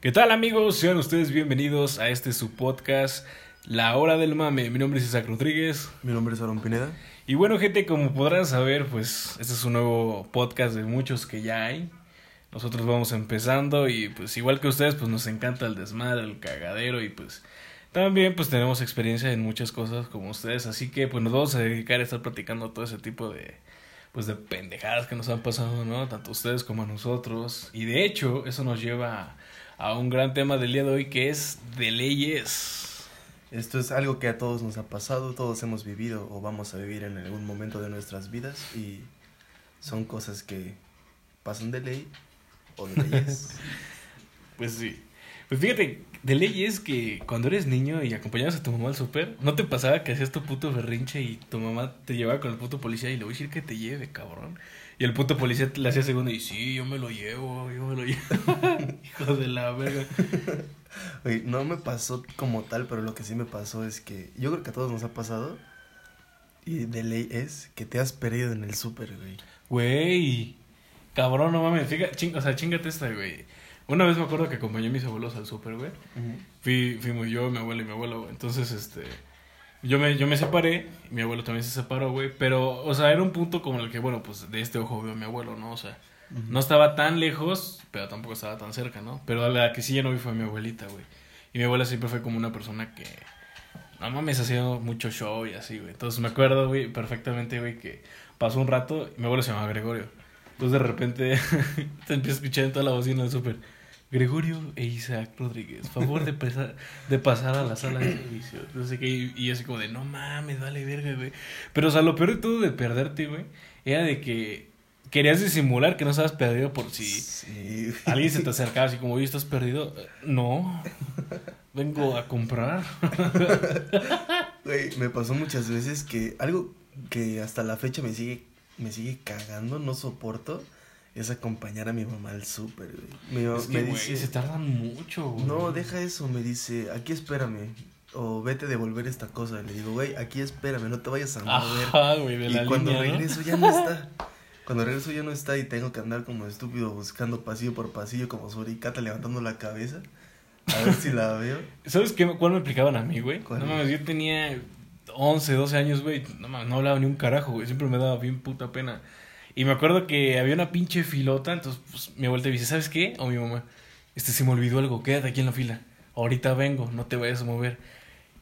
¿Qué tal amigos? Sean ustedes bienvenidos a este su podcast, La Hora del Mame. Mi nombre es Isaac Rodríguez. Mi nombre es Aaron Pineda. Y bueno gente, como podrán saber, pues este es un nuevo podcast de muchos que ya hay. Nosotros vamos empezando y pues igual que ustedes, pues nos encanta el desmadre, el cagadero y pues también pues tenemos experiencia en muchas cosas como ustedes. Así que pues nos vamos a dedicar a estar platicando todo ese tipo de pues de pendejadas que nos han pasado, ¿no? Tanto ustedes como a nosotros. Y de hecho, eso nos lleva a un gran tema del día de hoy que es de leyes. Esto es algo que a todos nos ha pasado, todos hemos vivido o vamos a vivir en algún momento de nuestras vidas y son cosas que pasan de ley o de leyes. pues sí. Pues fíjate, de leyes que cuando eres niño y acompañabas a tu mamá al súper, ¿no te pasaba que hacías tu puto berrinche y tu mamá te llevaba con el puto policía y le voy a decir que te lleve, cabrón? Y el puto policía le hacía segundo y sí, yo me lo llevo, yo me lo llevo. Hijo de la verga. Oye, no me pasó como tal, pero lo que sí me pasó es que yo creo que a todos nos ha pasado. Y de ley es que te has perdido en el súper, güey. Güey. Cabrón, no mames. Fíjate, ching, o sea, chingate esta, güey. Una vez me acuerdo que acompañé a mis abuelos al súper, güey. Fui, fuimos yo, mi abuelo y mi abuelo, güey. Entonces, este yo me, yo me separé, mi abuelo también se separó, güey. Pero, o sea, era un punto como el que, bueno, pues de este ojo veo a mi abuelo, ¿no? O sea, no estaba tan lejos, pero tampoco estaba tan cerca, ¿no? Pero la que sí ya no vi fue mi abuelita, güey. Y mi abuela siempre fue como una persona que, no mames, hacía mucho show y así, güey. Entonces me acuerdo, güey, perfectamente, güey, que pasó un rato y mi abuelo se llamaba Gregorio. Entonces de repente te empieza a escuchar en toda la bocina del súper. Gregorio e Isaac Rodríguez, favor de, de pasar a la sala de servicio. No sé qué, y, así como de, no mames, vale verga, güey. Pero, o sea, lo peor de todo de perderte, güey, era de que querías disimular que no estabas perdido por si alguien se te acercaba así como, oye, ¿estás perdido? No, vengo a comprar. Güey, me pasó muchas veces que algo que hasta la fecha me sigue, me sigue cagando, no soporto es acompañar a mi mamá al súper, güey. me dice, se tardan mucho, güey. No, deja eso, me dice, aquí espérame. O vete a devolver esta cosa. Le digo, güey, aquí espérame, no te vayas a mover. Ajá, güey, de y cuando regreso ya no está. Cuando regreso ya no está y tengo que andar como estúpido buscando pasillo por pasillo como suricata levantando la cabeza. A ver si la veo. ¿Sabes qué, cuál me explicaban a mí, güey? No mames, yo tenía 11, 12 años, güey. No mames, no hablaba ni un carajo, güey. Siempre me daba bien puta pena. Y me acuerdo que había una pinche filota, entonces pues, mi abuela me dice, ¿sabes qué? O mi mamá, este se me olvidó algo, quédate aquí en la fila. Ahorita vengo, no te vayas a mover.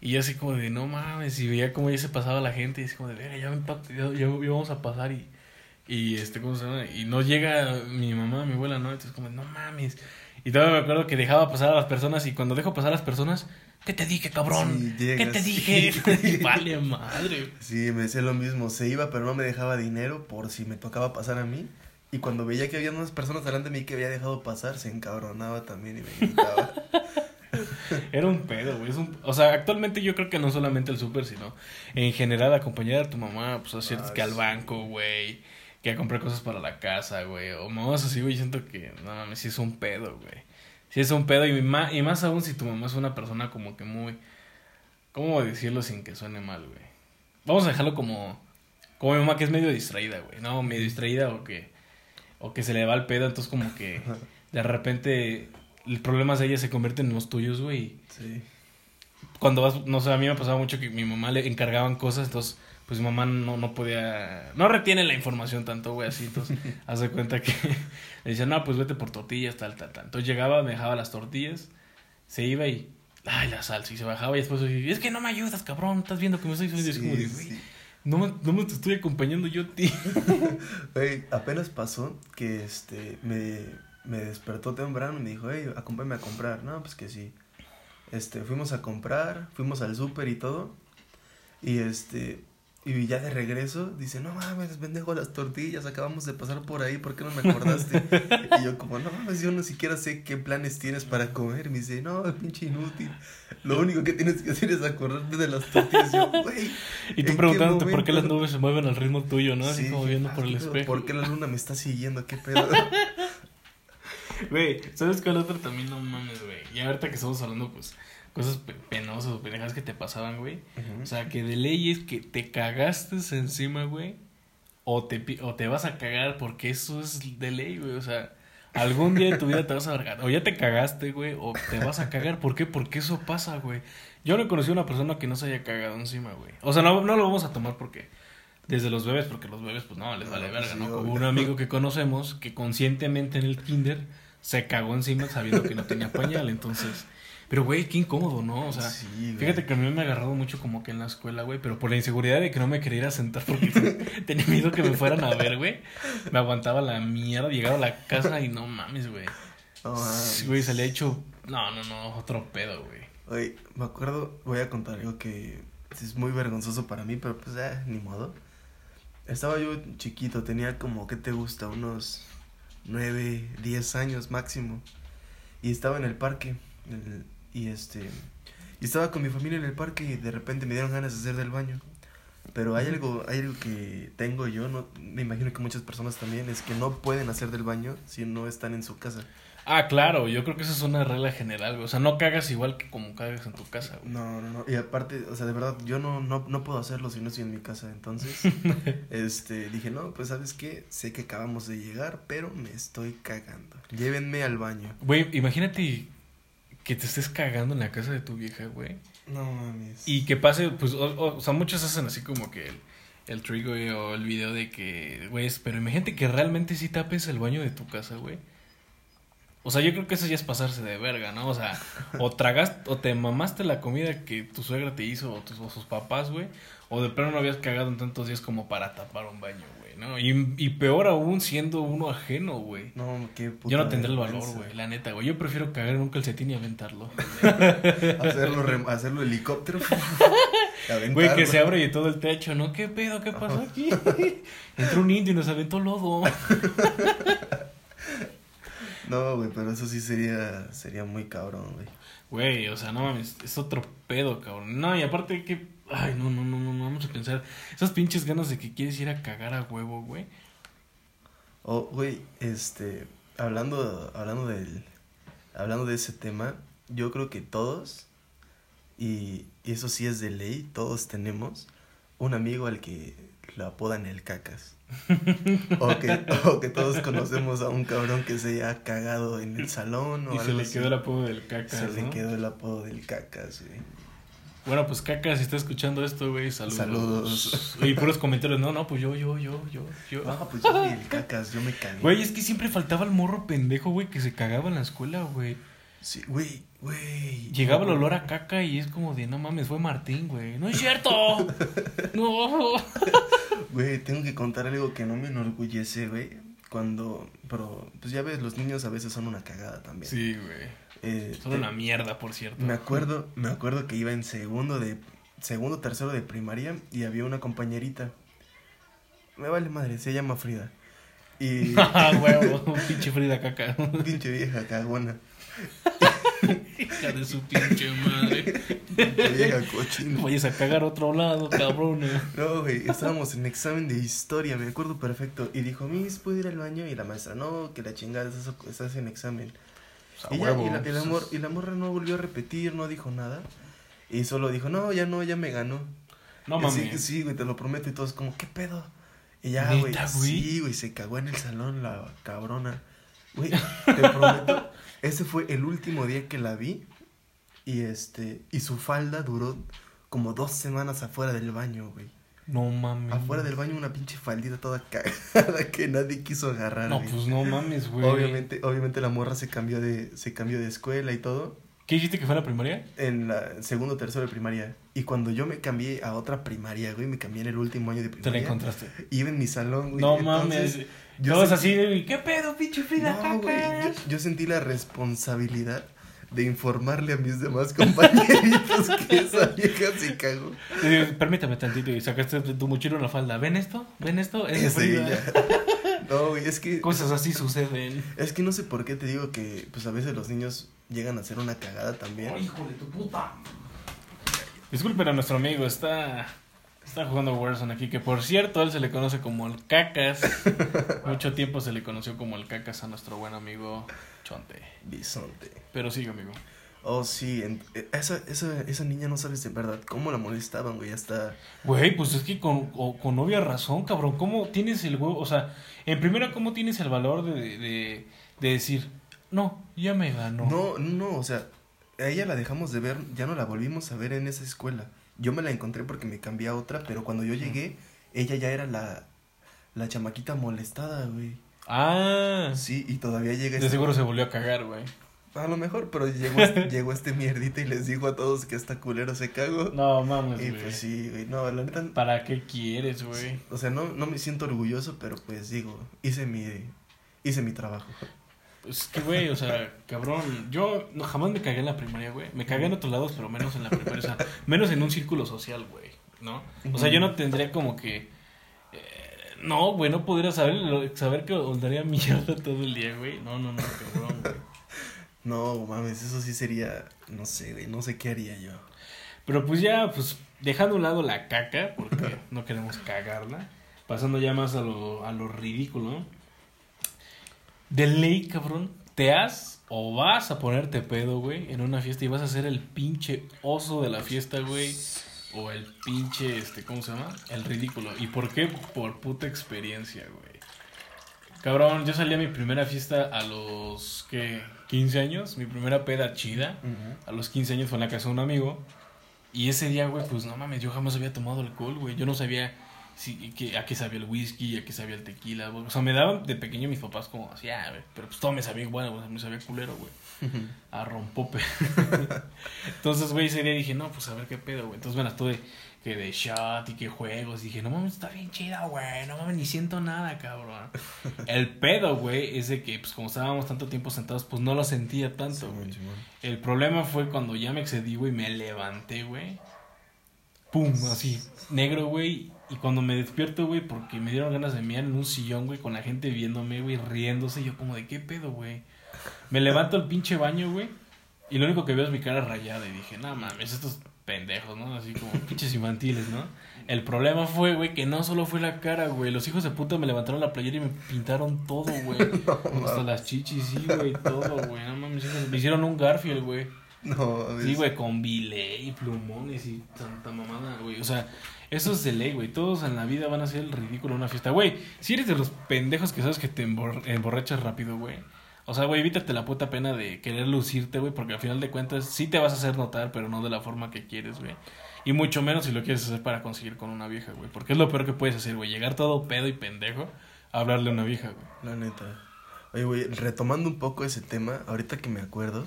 Y yo así como de, no mames, y veía como ya se pasaba la gente, y así como de, verga, ya, ya, ya, vamos a pasar y, y este, ¿cómo se llama? Y no llega mi mamá, mi abuela, ¿no? Entonces como, no mames. Y todavía me acuerdo que dejaba pasar a las personas y cuando dejo pasar a las personas, ¿qué te dije, cabrón? ¿Qué te dije? vale, madre. Sí, me decía lo mismo. Se iba, pero no me dejaba dinero por si me tocaba pasar a mí. Y cuando veía que había unas personas delante de mí que había dejado pasar, se encabronaba también y me gritaba. Era un pedo, güey. O sea, actualmente yo creo que no solamente el súper, sino en general acompañar a tu mamá, pues a ah, que al banco, güey que a comprar cosas para la casa, güey. O mamás así, güey, siento que, no mames, sí es un pedo, güey. Sí es un pedo y más, y más aún si tu mamá es una persona como que muy... ¿Cómo decirlo sin que suene mal, güey? Vamos a dejarlo como... Como mi mamá que es medio distraída, güey. No, medio distraída o que... O que se le va el pedo, entonces como que... De repente... El problema de ella se convierte en los tuyos, güey. Sí. Cuando vas... No sé, a mí me pasaba mucho que mi mamá le encargaban cosas, entonces pues mamá no, no podía, no retiene la información tanto, güey, así, entonces, hace cuenta que le decía, no, pues vete por tortillas, tal, tal, tal. Entonces llegaba, me dejaba las tortillas, se iba y, ay, la salsa, y se bajaba y después, es que no me ayudas, cabrón, estás viendo que me estoy subiendo, es como, no me, no me te estoy acompañando yo, tío. Güey, apenas pasó que, este, me, me despertó temprano y me dijo, hey, acompáñame a comprar, no, pues que sí. Este, fuimos a comprar, fuimos al súper y todo, y este, y ya de regreso dice, no mames, pendejo las tortillas, acabamos de pasar por ahí, ¿por qué no me acordaste? y yo como, no mames, yo no siquiera sé qué planes tienes para comer. Y me dice, no, pinche inútil. Lo único que tienes que hacer es acordarte de las tortillas. yo, güey. Y tú preguntándote por qué las nubes se mueven al ritmo tuyo, ¿no? Así como viendo por el espejo. ¿Por qué la luna me está siguiendo? ¿Qué pedo? Güey, ¿sabes cuál otro también? No mames, güey. Y ahorita que estamos hablando, pues cosas penosas o pendejas que te pasaban, güey. O sea, que de ley es que te cagaste encima, güey. O te, o te vas a cagar porque eso es de ley, güey. O sea, Algún día de tu vida te vas a vergar. O ya te cagaste, güey, o te vas a cagar. ¿Por qué? Porque eso pasa, güey. Yo no he conocido a una persona que no se haya cagado encima, güey. O sea, no, no lo vamos a tomar porque... Desde los bebés, porque los bebés, pues no, les vale verga, ¿no? Como un amigo que conocemos que conscientemente en el kinder se cagó encima sabiendo que no tenía pañal, entonces... Pero, güey, qué incómodo, ¿no? O sea, Sí, fíjate que a mí me ha agarrado mucho como que en la escuela, güey, pero por la inseguridad de que no me quería ir a sentar porque tenía miedo que me fueran a ver, güey. Me aguantaba la mierda, llegaba a la casa y no mames, güey. Güey, se le ha hecho... No, no, no, otro pedo, güey. Oye, me acuerdo, voy a contar algo que es muy vergonzoso para mí, pero pues eh, ni modo. Estaba yo chiquito, tenía como, ¿qué te gusta? Unos 9, 10 años máximo. Y estaba en el parque. el- y este. Y estaba con mi familia en el parque y de repente me dieron ganas de hacer del baño. Pero hay algo, hay algo que tengo yo, no, me imagino que muchas personas también, es que no pueden hacer del baño si no están en su casa. Ah, claro, yo creo que esa es una regla general, güey. O sea, no cagas igual que como cagas en tu casa, güey. No, no, no. Y aparte, o sea, de verdad, yo no, no, no puedo hacerlo si no estoy en mi casa. Entonces, este, dije, no, pues, ¿sabes qué? Sé que acabamos de llegar, pero me estoy cagando. Llévenme al baño. Güey, imagínate que te estés cagando en la casa de tu vieja, güey. No mames. Y que pase, pues, o, o- o sea, muchos hacen así como que el, el güey, o el video de que, güey, pero imagínate que realmente sí tapes el baño de tu casa, güey. O sea, yo creo que eso ya es pasarse de verga, ¿no? O sea, o tragaste, o te mamaste la comida que tu suegra te hizo, o, tus, o sus papás, güey, o de plano no habías cagado en tantos días como para tapar un baño, güey, ¿no? Y, y peor aún siendo uno ajeno, güey. No, qué puta Yo no tendré el valor, güey, la neta, güey. Yo prefiero cagar en un calcetín y aventarlo. Hacerlo, rem- hacerlo helicóptero. Güey, que se abre y todo el techo, ¿no? ¿Qué pedo? ¿Qué pasó aquí? Entró un indio y nos aventó lodo. No, güey, pero eso sí sería, sería muy cabrón, güey. Güey, o sea, no mames, es otro pedo, cabrón. No, y aparte que... Ay, no, no, no, no, no, vamos a pensar. Esas pinches ganas de que quieres ir a cagar a huevo, güey. Oh, güey, este, hablando, hablando del, hablando de ese tema, yo creo que todos, y, y eso sí es de ley, todos tenemos un amigo al que lo apodan el cacas. o, que, o que todos conocemos a un cabrón que se haya cagado en el salón o Y se le así. quedó el apodo del cacas, Se le quedó el apodo del cacas, güey. Bueno, pues cacas, si está escuchando esto, güey, saludos. Saludos. Y puros comentarios, no, no, pues yo, yo, yo, yo, yo. Ah, pues yo el cacas, yo me cagué. Güey, es que siempre faltaba el morro pendejo, güey, que se cagaba en la escuela, güey. Sí, güey, güey. Llegaba el olor a caca y es como de, no mames, fue Martín, güey. No es cierto. No. Güey, tengo que contar algo que no me enorgullece, güey. Cuando, pero, pues ya ves, los niños a veces son una cagada también. Sí, güey. Eh, Son una mierda, por cierto. me acuerdo, me acuerdo que iba en segundo de, segundo, tercero de primaria y había una compañerita. Me vale madre, se llama Frida. Y, Ah, huevo, pinche Frida caca. pinche vieja cagona, Hija de su pinche madre. pinche vieja cochina. Vayas a cagar a otro lado, cabrón. No, güey, estábamos en examen de historia, me acuerdo perfecto. Y dijo, Miss, ¿puedo ir al baño? Y la maestra, no, que la chingada, estás, estás en examen. A Y, ya, huevo. y, la, y la mor- y la morra no volvió a repetir, no dijo nada. Y solo dijo, no, ya no, ya me ganó. No mames. Sí, güey, te lo prometo. Y todos como, ¿qué pedo? Y ya, ¿Neta, güey. güey? Sí, güey, se cagó en el salón la cabrona. Güey, te prometo, ese fue el último día que la vi. Y este, y su falda duró como dos semanas afuera del baño, güey. No mames. Afuera del baño una pinche faldita toda cagada que nadie quiso agarrar, No, güey. pues no mames, güey. Obviamente, obviamente la morra se cambió de, se cambió de escuela y todo. ¿Qué dijiste que fue la primaria? En la segundo o tercero de primaria. Y cuando yo me cambié a otra primaria, güey, me cambié en el último año de Te la primaria. encontraste. Iba en mi salón, güey. No Entonces, mames. yo así de, ¿qué pedo, pinche Frida No, caca? güey. Yo, yo sentí la responsabilidad de informarle a mis demás compañeritos que esa vieja se cagó. Eh, Permítame tantito y sacaste de tu mochila una falda. ¿Ven esto? ¿Ven esto? Es. No, güey, es que. Cosas así suceden. Es que no sé por qué te digo que, pues a veces los niños llegan a hacer una cagada también. hijo de tu puta. Disculpen a nuestro amigo, está. Está jugando Warzone aquí, que por cierto, él se le conoce como el Cacas. Mucho tiempo se le conoció como el Cacas a nuestro buen amigo Chonte. Bisonte. Pero sigue, amigo. Oh, sí, en- esa, esa, esa niña no sabes de verdad cómo la molestaban, güey, hasta... Güey, pues es que con, o- con obvia razón, cabrón. ¿Cómo tienes el huevo? O sea, en primera, ¿cómo tienes el valor de, de, de decir, no, ya me ganó? No, no, o sea, a ella la dejamos de ver, ya no la volvimos a ver en esa escuela. Yo me la encontré porque me cambié a otra, pero cuando yo llegué, ella ya era la, la chamaquita molestada, güey. Ah, Sí, y todavía llega de este- seguro se volvió a cagar, güey. A lo mejor, pero llegó, este- llegó este mierdita y les dijo a todos que esta culero se cagó. No, mames, y güey. pues sí, güey, no, la neta... ¿Para qué quieres, güey? O sea, no, no me siento orgulloso, pero pues digo, hice mi, hice mi trabajo. Pues es que, güey, o sea, cabrón, yo no, jamás me cagué en la primaria, güey. Me cagué en otros lados, pero menos en la primaria, o sea, menos en un círculo social, güey, ¿no? O sea, yo no tendría como que... eh, no, güey, no podría saber, saber que daría mierda todo el día, güey. No, no, no, cabrón, güey. No, mames, eso sí sería, no sé, güey, no sé qué haría yo. Pero pues ya, pues, dejando a un lado la caca, porque no queremos cagarla, pasando ya más a lo, a lo ridículo, ¿no? De ley, cabrón, te has o vas a ponerte pedo, güey, en una fiesta y vas a ser el pinche oso de la fiesta, güey. O el pinche, este, ¿cómo se llama? El ridículo. ¿Y por qué? Por puta experiencia, güey. Cabrón, yo salí a mi primera fiesta a los, ¿qué? 15 años, mi primera peda chida. A los 15 años fue en la casa de un amigo. Y ese día, güey, pues no mames, yo jamás había tomado alcohol, güey. Yo no sabía si, que, a qué sabía el whisky, a qué sabía el tequila. güey. O sea, me daban de pequeño mis papás como así, ah, güey, pero pues todo me sabía igual, güey, me sabía culero, güey. A rompope. Entonces, güey, ese día dije, no, pues a ver qué pedo, güey. Entonces me las tuve que de shot y que juegos. Dije, no mames, está bien chida, güey. No mames, ni siento nada, cabrón. El pedo, güey, es de que, pues como estábamos tanto tiempo sentados, pues no lo sentía tanto, güey. El problema fue cuando ya me excedí, güey, me levanté, güey. Pum, así, negro, güey. Y cuando me despierto, güey, porque me dieron ganas de mirar en un sillón, güey, con la gente viéndome, güey, riéndose. Y yo como de, ¿qué pedo, güey? Me levanto al pinche baño, güey. Y lo único que veo es mi cara rayada. Y dije, no mames, estos pendejos, ¿no? Así como pinches infantiles, ¿no? El problema fue, güey, que no solo fue la cara, güey. Los hijos de puta me levantaron la playera y me pintaron todo, güey. Hasta las chichis, sí, güey, todo, güey. No mames, hijos- me hicieron un Garfield, güey. No, Sí, güey, con bilé y plumones y tanta mamada, güey. O sea, eso es de ley, güey. Todos en la vida van a hacer el ridículo en una fiesta. Güey, si eres de los pendejos que sabes que te embor- emborrachas rápido, güey. O sea, güey, evítate la puta pena de querer lucirte, güey, porque al final de cuentas sí te vas a hacer notar, pero no de la forma que quieres, güey. Y mucho menos si lo quieres hacer para conseguir con una vieja, güey. Porque es lo peor que puedes hacer, güey. Llegar todo pedo y pendejo a hablarle a una vieja, güey. La neta. Oye, güey, retomando un poco ese tema, ahorita que me acuerdo,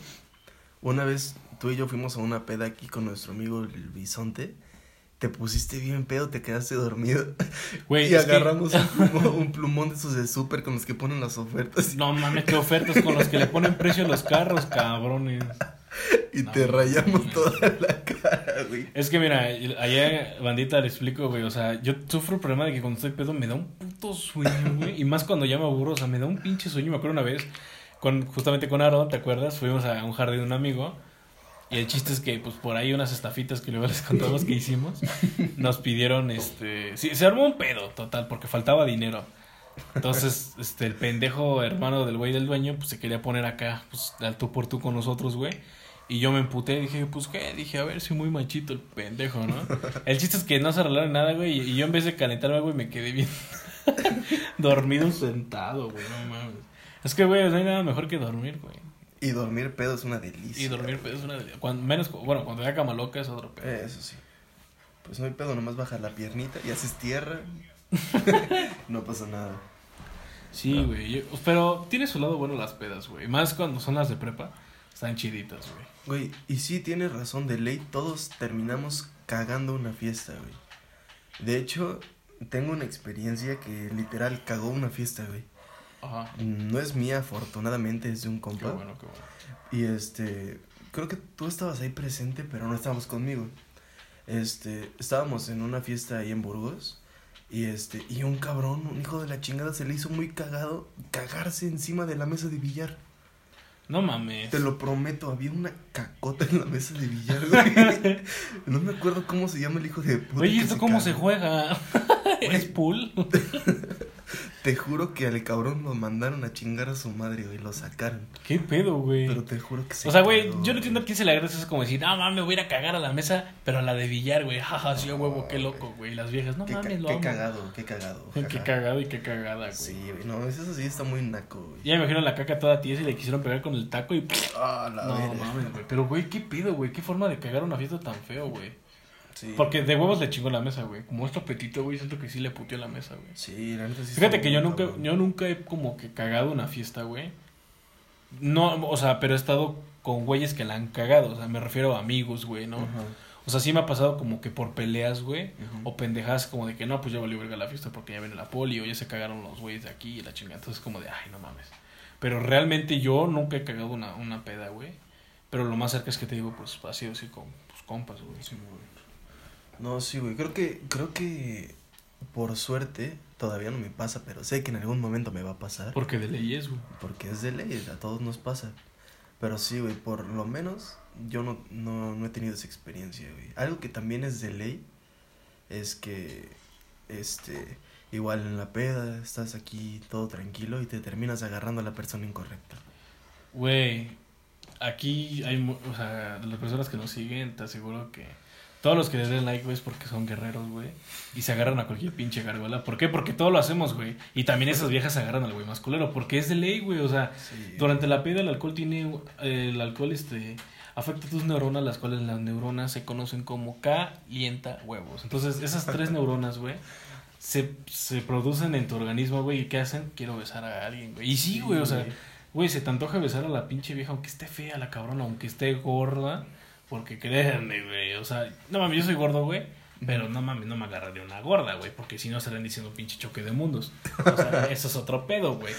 una vez tú y yo fuimos a una peda aquí con nuestro amigo el bisonte. Te pusiste bien pedo, te quedaste dormido. Güey, y que- agarramos un, plumón, un plumón de esos de súper con los que ponen las ofertas. No mames, qué ofertas con los que le ponen precio a los carros, cabrones. Y No, te rayamos no. toda la cara, güey. Es que mira, allá bandita le explico, güey, o sea, yo sufro el problema de que cuando estoy pedo me da un puto sueño, güey, y más cuando ya me aburro, o sea, me da un pinche sueño, me acuerdo una vez, con, justamente con Aaron, ¿te acuerdas? Fuimos a un jardín de un amigo, y el chiste es que, pues, por ahí unas estafitas que luego les contamos que hicimos, nos pidieron, este, sí, se armó un pedo, total, porque faltaba dinero. Entonces, este, el pendejo hermano del güey del dueño, pues se quería poner acá, pues, al tú por tú con nosotros, güey. Y yo me emputé, dije, pues qué, dije, a ver, soy muy machito el pendejo, ¿no? El chiste es que no se arreglaron nada, güey, y yo en vez de calentarme, güey, me quedé bien dormido sentado, güey, no mames. Es que, güey, no hay nada mejor que dormir, güey. Y dormir pedo es una delicia. Y dormir pedo es una... Cuando, menos, bueno, cuando da cama loca es otro pedo. Eso sí. Pues no hay pedo, nomás bajas la piernita y haces tierra. no pasa nada. Sí, güey, pero tiene su lado bueno las pedas, güey. Más cuando son las de prepa, están chiditas, güey. Güey, y sí tienes razón, de ley todos terminamos cagando una fiesta, güey. De hecho, tengo una experiencia que literal cagó una fiesta, güey. Ajá. No es mía, afortunadamente, es de un Qué compa. bueno, qué bueno. Y este, creo que tú estabas ahí presente, pero no estábamos conmigo. Este, estábamos en una fiesta ahí en Burgos. Y este, y un cabrón, un hijo de la chingada, se le hizo muy cagado cagarse encima de la mesa de billar. No mames. Te lo prometo, había una cacota en la mesa de billar, güey. No me acuerdo cómo se llama el hijo de puta. Oye, ¿esto cómo se juega? ¿Es pool? Te juro que al cabrón lo mandaron a chingar a su madre, güey. Lo sacaron. ¿Qué pedo, güey? Pero te juro que se O sea, güey, yo no entiendo a quién se le agradece eso como decir, no mames, voy a ir a cagar a la mesa, pero a la de billar, güey. Jaja, sí, huevo, qué loco, güey. Las viejas, no Qué, mames, lo qué amo. cagado, qué cagado. Qué cagado y qué cagada, güey. Sí, güey. No, eso sí está muy naco, güey. Ya me imagino la caca toda tiesa y le quisieron pegar con el taco y. Ah, la No mames, güey. Pero, güey, ¿qué pido, güey? ¿Qué forma de cagar una fiesta tan feo, güey? Sí. Porque de huevos le chingó la mesa, güey. Como es petito, güey, siento que sí le puteó la mesa, güey. Sí, la neta sí Fíjate que yo nunca, yo nunca he como que cagado una fiesta, güey. No, o sea, pero he estado con güeyes que la han cagado. O sea, me refiero a amigos, güey, ¿no? O sea, sí me ha pasado como que por peleas, güey. O pendejadas como de que no, pues ya valió verga la fiesta porque ya viene la poli o ya se cagaron los güeyes de aquí y la chingada. Entonces como de, ay, no mames. Pero realmente yo nunca he cagado una, una peda, güey. Pero lo más cerca es que te digo, pues ha sido así con pues, compas, güey. Sí, güey. No, sí, güey. Creo que, creo que por suerte todavía no me pasa, pero sé que en algún momento me va a pasar. Porque de ley es, güey. Porque es de ley, a todos nos pasa. Pero sí, güey, por lo menos yo no, no, no he tenido esa experiencia, güey. Algo que también es de ley es que, este, igual en la peda estás aquí todo tranquilo y te terminas agarrando a la persona incorrecta. Güey, aquí hay, o sea, de las personas que nos siguen, te aseguro que todos los que le den like, güey, es porque son guerreros, güey. Y se agarran a cualquier pinche gargola. ¿Por qué? Porque todo lo hacemos, güey. Y también esas viejas se agarran al güey masculero. Porque es de ley, güey. O sea, Sí. durante la peda el alcohol tiene, eh, el alcohol, este, afecta tus neuronas, las cuales las neuronas se conocen como calienta huevos. Entonces, esas tres neuronas, güey, se, se producen en tu organismo, güey. ¿Y qué hacen? Quiero besar a alguien, güey. Y sí, güey, o sea, Güey, se te antoja besar a la pinche vieja, aunque esté fea la cabrona, aunque esté gorda. Porque créanme, güey. O sea, no mames, yo soy gordo, güey. Pero no mames, no me agarraré una gorda, güey. Porque si no estarían diciendo pinche choque de mundos. O sea, eso es otro pedo, güey.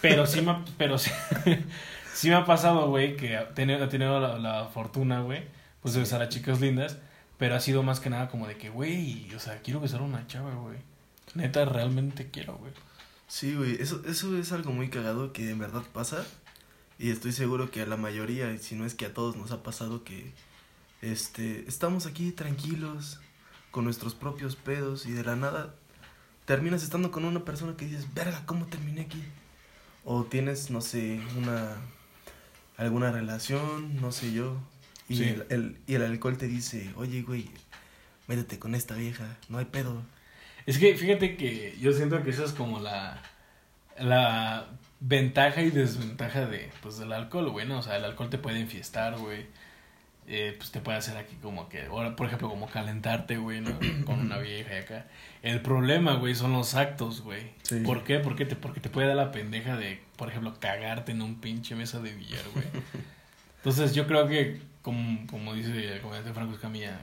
Pero sí me, ha- pero sí, sí me ha pasado, güey, que he tenido, he tenido la, la fortuna, güey, pues de besar a chicas lindas. Pero ha sido más que nada como de que, güey, o sea, quiero besar a una chava, güey. Neta, realmente quiero, güey. Sí, güey, eso, eso es algo muy cagado que en verdad pasa. Y estoy seguro que a la mayoría, si no es que a todos nos ha pasado que este estamos aquí tranquilos con nuestros propios pedos y de la nada terminas estando con una persona que dices, "Verga, ¿cómo terminé aquí?" O tienes, no sé, una alguna relación, no sé yo, y Sí. el, el- y el alcohol te dice, "Oye, güey, métete con esta vieja, no hay pedo." Es que fíjate que yo siento que esa es como la, la ventaja y desventaja de, pues, del alcohol, güey, ¿no? O sea, el alcohol te puede enfiestar, güey. Eh, pues te puede hacer aquí como que, ahora, por ejemplo, como calentarte, güey, ¿no? Con una vieja y acá. El problema, güey, son los actos, güey. Sí. ¿Por qué? Porque te, porque te puede dar la pendeja de, por ejemplo, cagarte en un pinche mesa de billar, güey. Entonces yo creo que, como, como dice el comediante Franco Escamilla,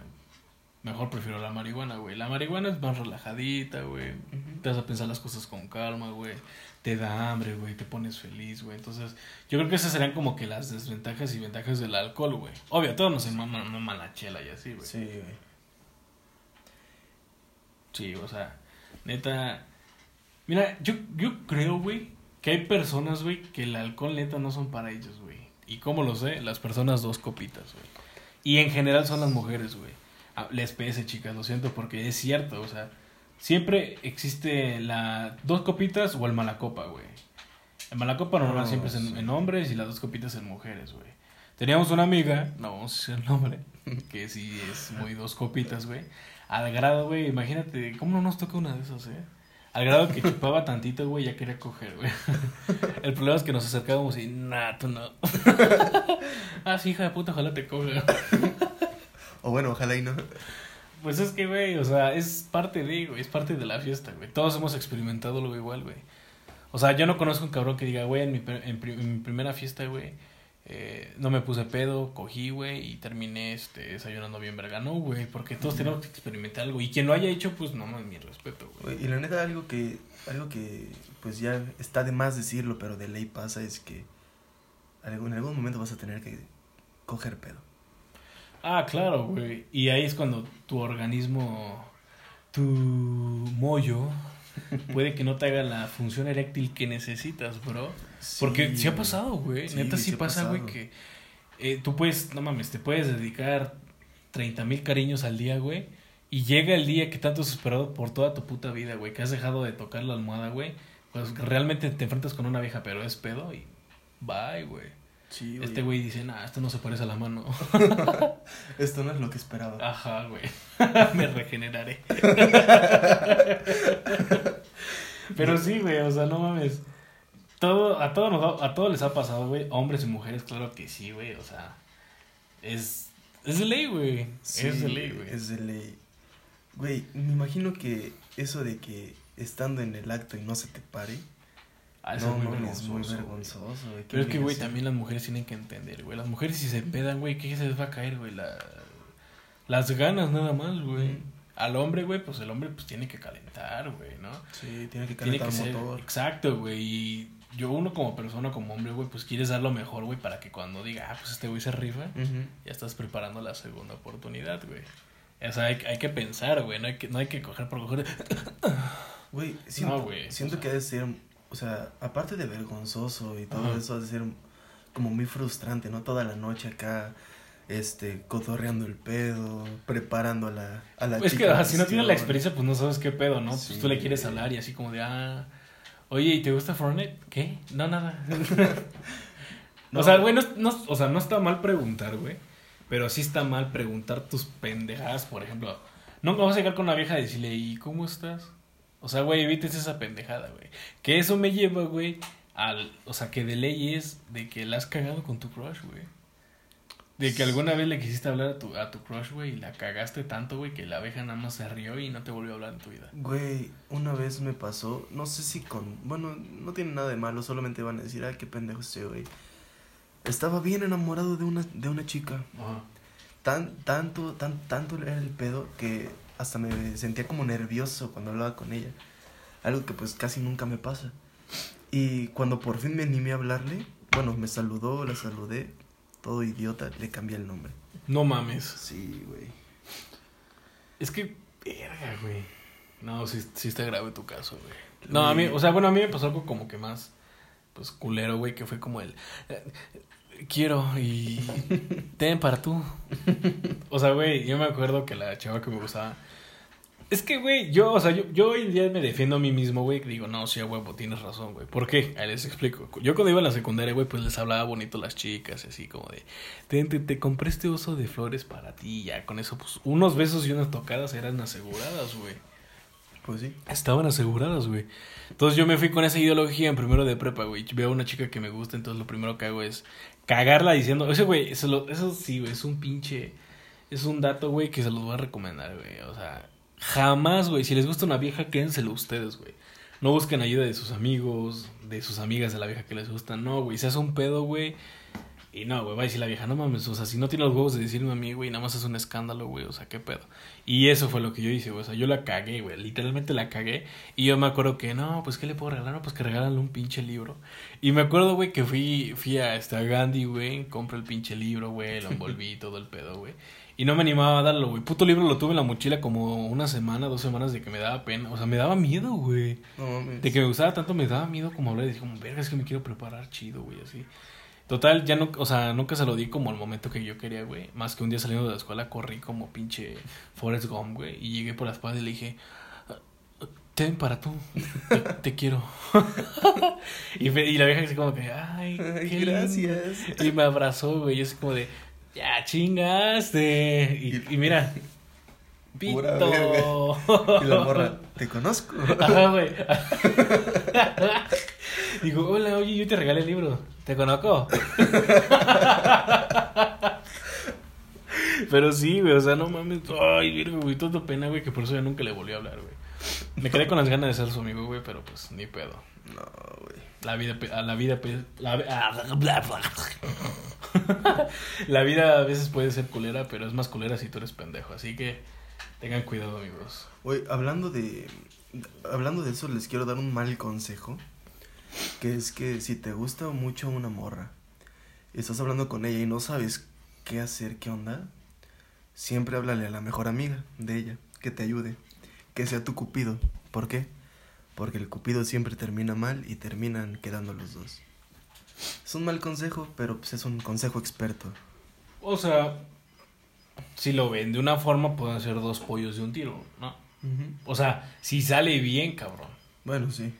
mejor prefiero la marihuana, güey. La marihuana es más relajadita, güey. Te vas a pensar las cosas con calma, güey. Te da hambre, güey. Te pones feliz, güey. Entonces, yo creo que esas serían como que las desventajas y ventajas del alcohol, güey. Obvio, todos nos mama, mama la chela y así, güey. Sí, güey. Sí, o sea, neta. Mira, yo, yo creo, güey, que hay personas, güey, que el alcohol neta no son para ellos, güey. ¿Y cómo lo sé? Las personas dos copitas, güey. Y en general son las mujeres, güey. Les pese, chicas, lo siento, porque es cierto, o sea, siempre existe la dos copitas o el malacopa, güey. El malacopa normal No, siempre es en hombres y las dos copitas en mujeres, güey. Teníamos una amiga, no vamos a decir el nombre, que sí es muy dos copitas, güey. Al grado, güey, imagínate, ¿cómo no nos toca una de esas, eh? Al grado que chupaba tantito, güey, ya quería coger, güey. El problema es que nos acercábamos y, nah, tú no. ah, sí, hija de puta, ojalá te coja. O bueno, ojalá y no. Pues es que, güey, o sea, es parte de, güey, es parte de la fiesta, güey. Todos hemos experimentado lo igual, güey. O sea, yo no conozco un cabrón que diga, güey, en mi, en mi primera fiesta, güey, eh, no me puse pedo, cogí, güey, y terminé este, desayunando bien verga. No, güey, porque todos tenemos que experimentar algo. Y quien lo haya hecho, pues no más mi respeto, güey. Y la neta, algo que, algo que, pues ya está de más decirlo, pero de ley pasa, es que en algún momento vas a tener que coger pedo. Ah, claro, güey. Y ahí es cuando tu organismo, tu mollo, puede que no te haga la función eréctil que necesitas, bro. Porque sí, ha pasado, güey. Sí, Neta sí pasa, güey, que eh, tú puedes, no mames, te puedes dedicar 30 mil cariños al día, güey. Y llega el día que tanto has esperado por toda tu puta vida, güey. Que has dejado de tocar la almohada, güey. pues realmente te enfrentas con una vieja, pero es pedo y bye, güey. Sí, Este güey dice, nah, esto no se parece a la mano. Esto no es lo que esperaba. Ajá, güey. Me regeneraré. Pero sí, güey, o sea, no mames. Todo, a, todos nos a todos les ha pasado, güey. Hombres y mujeres, claro que sí, güey. O sea, es, es de ley, güey. Sí, es de ley, güey. Es de ley. Güey, me imagino que eso de que estando en el acto y no se te pare. Ah, eso no, es muy no, es muy vergonzoso, güey. vergonzoso, Pero es que, güey, también las mujeres tienen que entender, güey. Las mujeres si se pedan, güey, ¿qué se les va a caer, güey? La... Las ganas nada más, güey. Al hombre, güey, pues el hombre pues tiene que calentar, güey, ¿no? Sí, tiene que Tiene calentar que ser. motor. Exacto, güey. Y yo, uno como persona, como hombre, güey, pues quieres dar lo mejor, güey, para que cuando diga, ah, pues este güey se rifa, ya estás preparando la segunda oportunidad, güey. O sea, hay, hay que pensar, güey. No hay que, no hay que coger por coger. Güey, siento, No, güey, siento o sea. que debe ser, o sea, aparte de vergonzoso y todo Ajá. eso, ha de ser como muy frustrante, ¿no? Toda la noche acá, este, cotorreando el pedo, preparando a la, a la Es que chica ah, si no tienes la experiencia, pues no sabes qué pedo, ¿no? Sí, pues tú le quieres hablar y así como de, ah, oye, ¿y te gusta Fortnite? ¿Qué? No, nada. No. O sea, güey, no, no- o sea, no está mal preguntar, güey. Pero sí está mal preguntar tus pendejadas, por ejemplo. No vas a llegar con una vieja y decirle, ¿y cómo estás? O sea, güey, evites esa pendejada, güey. Que eso me lleva, güey, al... O sea, que de ley es de que la has cagado con tu crush, güey. De que alguna vez le quisiste hablar a tu, a tu crush, güey, y la cagaste tanto, güey, que la abeja nada más se rió y no te volvió a hablar en tu vida. Güey, una vez me pasó, no sé si con, bueno, no tiene nada de malo, solamente van a decir, ay, qué pendejo este güey. Estaba bien enamorado de una, de una chica. Ajá. Tan, tanto, tan, tanto era el pedo que hasta me sentía como nervioso cuando hablaba con ella. Algo que pues casi nunca me pasa. Y cuando por fin me animé a hablarle, bueno, me saludó, la saludé, todo idiota, le cambié el nombre. No mames. Sí, güey. Es que, verga, güey. No, sí, sí está grave tu caso, güey. No, a mí, o sea, bueno, a mí me pasó algo como que más, pues, culero, güey, que fue como el, eh, quiero y ten para tú. O sea, güey, yo me acuerdo que la chava que me gustaba, es que, güey, yo, o sea, yo, yo hoy en día me defiendo a mí mismo, güey, que digo, no, sí, huevo, tienes razón, güey. ¿Por qué? Ahí les explico. Yo cuando iba a la secundaria, güey, pues les hablaba bonito a las chicas, así como de, te, te, te compré este oso de flores para ti, ya con eso, pues, unos besos y unas tocadas eran aseguradas, güey. Pues sí. Estaban aseguradas, güey. Entonces yo me fui con esa ideología en primero de prepa, güey. Veo a una chica que me gusta, entonces lo primero que hago es cagarla diciendo, ese güey, eso, lo- eso sí, güey, es un pinche, es un dato, güey, que se los voy a recomendar, güey. O sea, jamás, güey, si les gusta una vieja, quédenselo ustedes, güey. No busquen ayuda de sus amigos, de sus amigas de la vieja que les gusta. No, güey, se hace un pedo, güey. Y no, güey, va a decir la vieja, no mames, o sea, si no tiene los huevos de decirme a mí, güey, nada más es un escándalo, güey, o sea, qué pedo. Y eso fue lo que yo hice, güey, o sea, yo la cagué, güey, literalmente la cagué. Y yo me acuerdo que, no, pues, ¿qué le puedo regalar? No, pues que regalan un pinche libro. Y me acuerdo, güey, que fui, fui a, este, a Gandhi, güey, compré el pinche libro, güey, lo envolví, todo el pedo, güey. Y no me animaba a darlo, güey. Puto libro lo tuve en la mochila como una semana, dos semanas de que me daba pena. O sea, me daba miedo, güey. No mames. De que me gustaba tanto, me daba miedo como hablar y dije, como, verga, es que me quiero preparar chido, güey, así. Total, ya no, o sea, nunca se lo di como al momento que yo quería, güey. Más que un día saliendo de la escuela corrí como pinche Forrest Gump, güey. Y llegué por la espalda y le dije, ten para tú, te, te quiero. y, la vieja así como que, ay, Ay, qué lindo". gracias. Y me abrazó, güey. Y es como de, ya chingaste. Y, y mira, Pura pito. Y la morra, te conozco. Ajá, güey. Digo, hola, oye, yo te regalé el libro. ¿Te conozco? Pero sí, güey, o sea, no mames. Ay, virgo, güey, todo pena, güey, que por eso ya nunca le volví a hablar, güey. Me quedé con las ganas de ser su amigo, güey, pero pues ni pedo. No, güey. La vida, la vida, pe- la, ah, la vida a veces puede ser culera, pero es más culera si tú eres pendejo. Así que tengan cuidado, amigos. Güey, hablando de. Hablando de eso, les quiero dar un mal consejo. Que es que si te gusta mucho una morra, estás hablando con ella y no sabes qué hacer, qué onda, siempre háblale a la mejor amiga de ella, que te ayude, que sea tu cupido. ¿Por qué? Porque el cupido siempre termina mal y terminan quedando los dos. Es un mal consejo, pero pues es un consejo experto. O sea, si lo ven de una forma, pueden ser dos pollos de un tiro, ¿no? O sea, si sale bien, cabrón. Bueno, sí.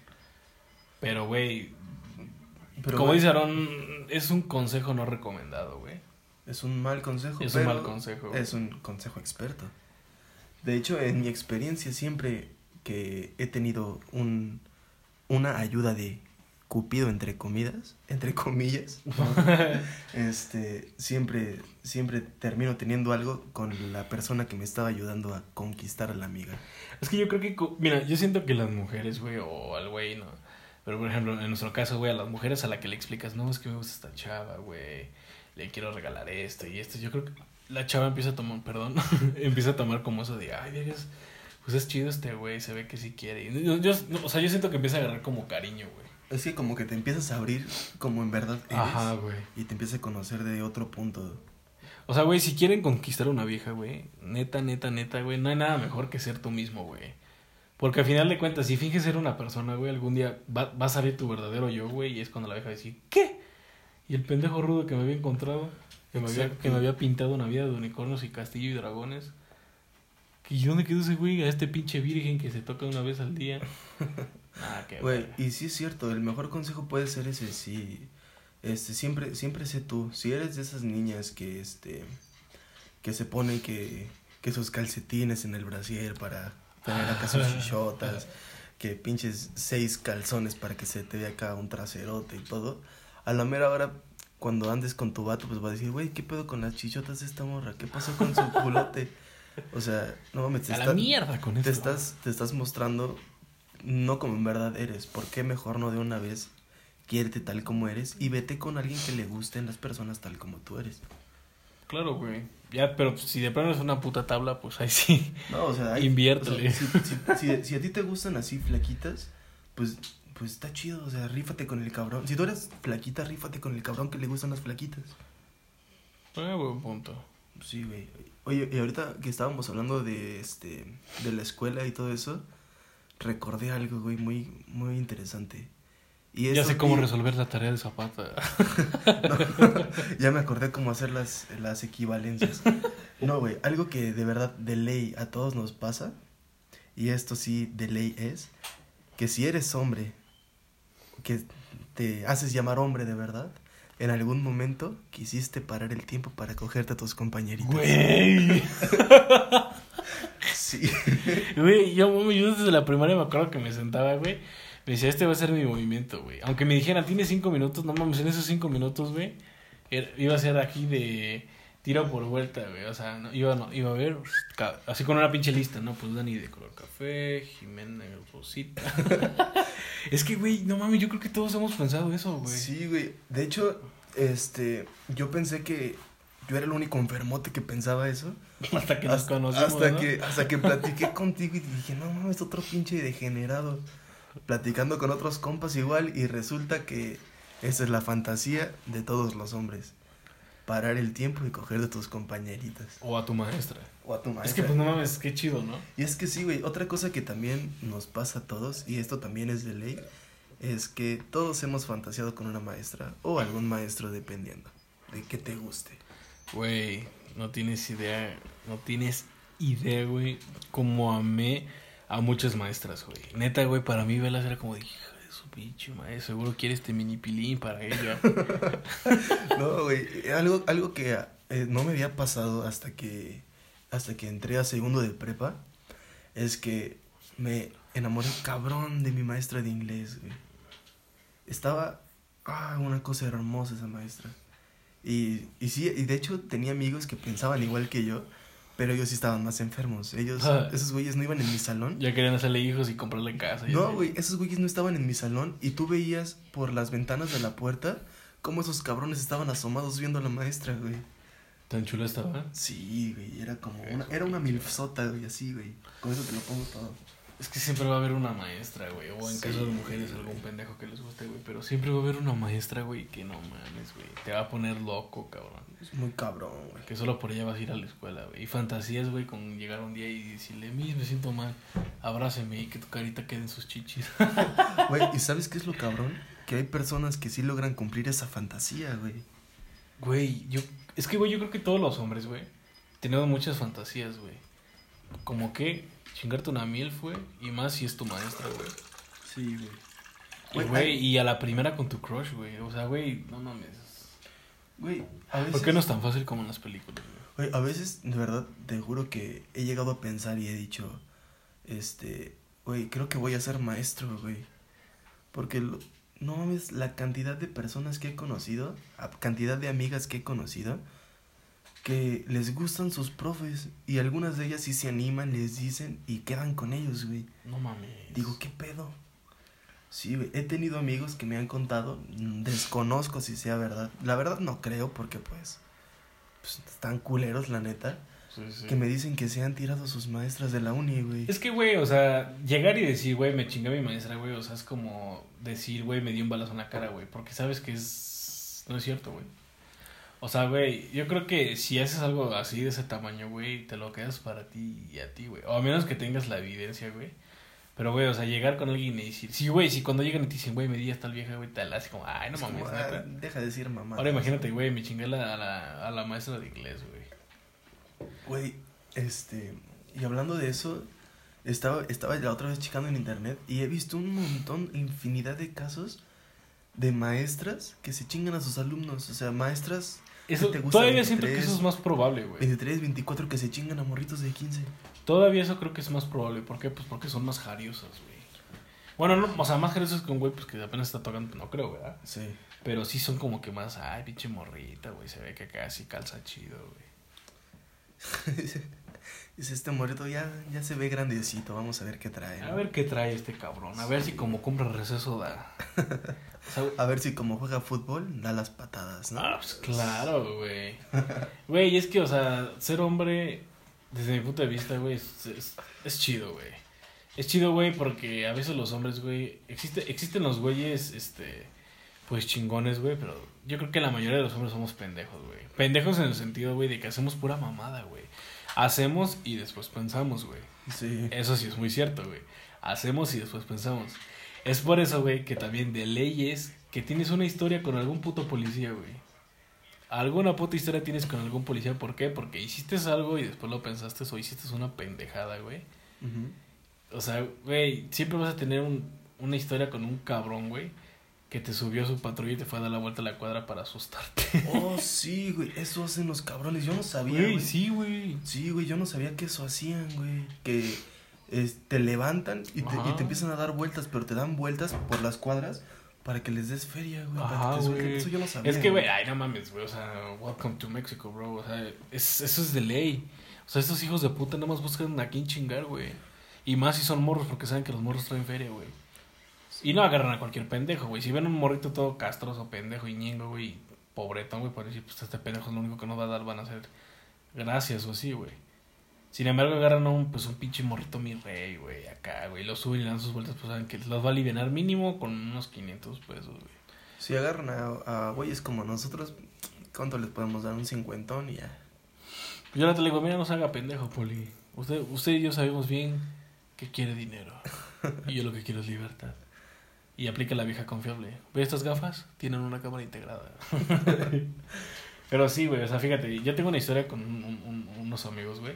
Pero, güey, Pero, como dice Aaron, es un consejo no recomendado, güey. Es un mal consejo. Es un mal consejo, güey. Es un consejo experto. De hecho, en mi experiencia, siempre que he tenido un, una ayuda de Cupido entre comidas, entre comillas, este, siempre, siempre termino teniendo algo con la persona que me estaba ayudando a conquistar a la amiga. Es que yo creo que, mira, yo siento que las mujeres, güey, o al güey, no. Pero por ejemplo, en nuestro caso, güey, a las mujeres a la que le explicas, no, es que me gusta esta chava, güey, le quiero regalar esto y esto. Yo creo que la chava empieza a tomar, perdón, empieza a tomar como eso de, ay, vergas, pues es chido este güey, se ve que sí quiere. Y yo, yo- o sea, yo siento que empieza a agarrar como cariño, güey. Es que como que te empiezas a abrir como en verdad eres Ajá, güey. y te empiezas a conocer de otro punto. O sea, güey, si quieren conquistar a una vieja, güey, neta, neta, neta, güey, no hay nada mejor que ser tú mismo, güey. Porque al final de cuentas, si finges ser una persona, güey, algún día va, va a salir tu verdadero yo, güey, y es cuando la vieja va a decir, ¿qué? Y el pendejo rudo que me había encontrado, que me había, que me había pintado una vida de unicornios y castillo y dragones. ¿Y dónde quedó ese güey? A este pinche virgen que se toca una vez al día. Nada, que Güey, y sí es cierto, el mejor consejo puede ser ese, sí. Este, siempre, siempre sé tú. Si eres de esas niñas que, este, que se ponen que, que sus calcetines en el brasier para tener acá sus chichotas, que pinches seis calzones para que se te vea acá un traserote y todo. A la mera hora, cuando andes con tu vato, pues va a decir, güey, ¿qué pedo con las chichotas de esta morra? ¿Qué pasó con su culote? O sea, no mames, te A la está- mierda con te estás, te estás mostrando no como en verdad eres. ¿Por qué mejor no de una vez quiérete tal como eres y vete con alguien que le gusten las personas tal como tú eres? Claro, güey. Ya, pero si de plano es una puta tabla, pues ahí sí. No, o sea, hay- Inviértele. o sea, si, si- si- si a ti te gustan así flaquitas, pues, pues está chido, o sea, rífate con el cabrón. Si tú eres flaquita, rífate con el cabrón que le gustan las flaquitas. Ah, buen punto. Sí, güey. Oye, y ahorita que estábamos hablando de este de la escuela y todo eso, recordé algo, güey, muy muy interesante. Y Ya sé cómo resolver la tarea de Zapata. ya me acordé cómo hacer las, las equivalencias. No, güey, algo que de verdad de ley a todos nos pasa, y esto sí de ley es, que si eres hombre, que te haces llamar hombre de verdad, en algún momento quisiste parar el tiempo para cogerte a tus compañeritos. Güey. Sí. Güey, yo, yo desde la primaria me acuerdo que me sentaba, güey. Me decía, este va a ser mi movimiento, güey. Aunque me dijeran, tienes cinco minutos, no mames, en esos cinco minutos, güey, era- iba a ser aquí de tiro por vuelta, güey. O sea, no, iba, no, iba a ver, así con una pinche lista, ¿no? Pues Dani de color café, Jimena Rosita. es que, güey, no mames, yo creo que todos hemos pensado eso, güey. Sí, güey. De hecho, este, yo pensé que yo era el único enfermote que pensaba eso. Hasta que nos hasta, conocimos, hasta ¿no? que hasta que platiqué contigo y dije, no mames, otro pinche degenerado. Platicando con otros compas igual y resulta que esa es la fantasía de todos los hombres. Parar el tiempo y coger de tus compañeritas. O a tu maestra. O a tu Es que, maestra. pues, no mames, qué chido, ¿no? Y es que sí, güey, otra cosa que también nos pasa a todos, y esto también es de ley, es que todos hemos fantaseado con una maestra o algún maestro dependiendo de que te guste. Güey, no tienes idea, no tienes idea, güey, cómo amé a muchas maestras, güey. Neta, güey, para mí Velas era como de, pinche maestra, seguro quiere este mini pilín para ella. No, güey, algo, algo que eh, no me había pasado hasta que, hasta que entré a segundo de prepa, es que me enamoré cabrón de mi maestra de inglés, güey. Estaba, ah, una cosa hermosa esa maestra. Y, y sí, y de hecho tenía amigos que pensaban igual que yo, pero ellos sí estaban más enfermos. Ellos, Ah. esos güeyes no iban en mi salón. ya querían hacerle hijos y comprarle casa. No, güey, esos güeyes no estaban en mi salón y tú veías por las ventanas de la puerta cómo esos cabrones estaban asomados viendo a la maestra, güey. Tan chula estaba. Sí, güey, era como una, era una milfsota, güey, así, güey. Con eso te lo pongo todo. Es que siempre va a haber una maestra, güey. O en Sí, caso de mujeres, güey. algún pendejo que les guste, güey. Pero siempre va a haber una maestra, güey, que no mames, güey. Te va a poner loco, cabrón. Es muy cabrón, güey. Que solo por ella vas a ir a la escuela, güey. Y fantasías, güey, con llegar un día y decirle, mis, me siento mal, abráceme y que tu carita quede en sus chichis. Güey, ¿y sabes qué es lo cabrón? Que hay personas que sí logran cumplir esa fantasía, güey. Güey, yo. Es que, güey, yo creo que todos los hombres, güey, tenemos muchas fantasías, güey. Como que chingarte una mil, güey, y más si es tu maestra, güey. Sí, güey. Y, güey, y a la primera con tu crush, güey. O sea, güey, no mames. Güey, a veces... ¿Por qué no es tan fácil como en las películas, güey? a veces, de verdad, te juro que he llegado a pensar y he dicho, este, güey, creo que voy a ser maestro, güey. Porque, no mames, la cantidad de personas que he conocido, la cantidad de amigas que he conocido, que les gustan sus profes y algunas de ellas sí se animan, les dicen y quedan con ellos, güey. No mames. Digo, ¿qué pedo? Sí, he tenido amigos que me han contado, mm, desconozco si sea verdad. La verdad no creo porque pues, pues están culeros, la neta. Que me dicen que se han tirado sus maestras de la uni, güey. Es que, güey, o sea, llegar y decir, güey, me chingué a mi maestra, güey, o sea, es como decir, güey, me dio un balazo en la cara, güey, porque sabes que es... No es cierto, güey. O sea, güey, yo creo que si haces algo así de ese tamaño, güey, te lo quedas para ti y a ti, güey. O a menos que tengas la evidencia, güey. Pero, güey, o sea, llegar con alguien y decir, sí, güey, si cuando llegan y te dicen, güey, me di hasta el vieja, güey, la hace como, ay, no mames, ah, Deja de decir mamá. Ahora imagínate, güey, me chingué a la, a la maestra de inglés, güey. Güey, este, y hablando de eso, estaba, estaba la otra vez checando en internet y he visto un montón, infinidad de casos de maestras que se chingan a sus alumnos. O sea, maestras. Eso, todavía siento que eso es más probable, güey. 23, 24 que se chingan a morritos de 15. Todavía eso creo que es más probable. ¿Por qué? Pues porque son más jariosas, güey. Bueno, no, o sea, más jariosas que un güey pues que apenas está tocando, no creo, ¿verdad? Sí. Pero sí son como que más, ay, pinche morrita, güey. Se ve que casi calza chido, güey. Dice, este morrito ya, ya se ve grandecito, vamos a ver qué trae. A ver qué trae este cabrón, a ver si como compra receso da. a ver si como juega fútbol da las patadas, ¿no? Ah, pues claro, güey. Güey, es que, o sea, ser hombre desde mi punto de vista, güey, es, es, chido, güey. Es chido, güey, porque a veces los hombres, güey, existe, existen los güeyes, este, pues chingones, güey, pero yo creo que la mayoría de los hombres somos pendejos, güey. Pendejos en el sentido, güey, de que hacemos pura mamada, güey. Hacemos y después pensamos, güey. Sí. Eso sí es muy cierto, güey. Hacemos y después pensamos. Es por eso, güey, que también de leyes que tienes una historia con algún puto policía, güey alguna puta historia tienes con algún policía. ¿Por qué? Porque hiciste algo y después lo pensaste o hiciste una pendejada, güey. O sea, güey, siempre vas a tener un, una historia con un cabrón, güey, que te subió a su patrulla y te fue a dar la vuelta a la cuadra para asustarte. Oh, sí, güey, eso hacen los cabrones. Yo no sabía, güey. Sí, güey. Sí, güey, yo no sabía que eso hacían, güey. Que te levantan y te, y te empiezan a dar vueltas, pero te dan vueltas por las cuadras para que les des feria, güey. Ajá, güey. Eso yo lo sabía. Es que, güey, ay, no mames, güey. O sea, welcome to Mexico, bro. O sea, es, eso es de ley. O sea, estos hijos de puta nada más buscan a quién chingar, güey. Y más si son morros, porque saben que los morros traen feria, güey. Y no agarran a cualquier pendejo, güey. Si ven un morrito todo castroso, pendejo y ñingo, güey, pobretón, güey, por decir, pues este pendejo es lo único que nos va a dar, van a ser gracias o así, güey. Sin embargo, agarran a un, pues, un pinche morrito mi rey, güey, acá, güey. Lo suben y dan sus vueltas, pues saben que los va a aliviar mínimo con unos 500 pesos, güey. Si agarran a, a güeyes como nosotros, ¿cuánto les podemos dar? Un cincuentón y ya. Yo no te digo, mira, no se haga pendejo, Poli. Usted, usted y yo sabemos bien que quiere dinero. y yo lo que quiero es libertad. Y aplica la vieja confiable. ¿Ve estas gafas? Tienen una cámara integrada. Pero sí, güey, o sea, fíjate, yo tengo una historia con unos amigos, güey.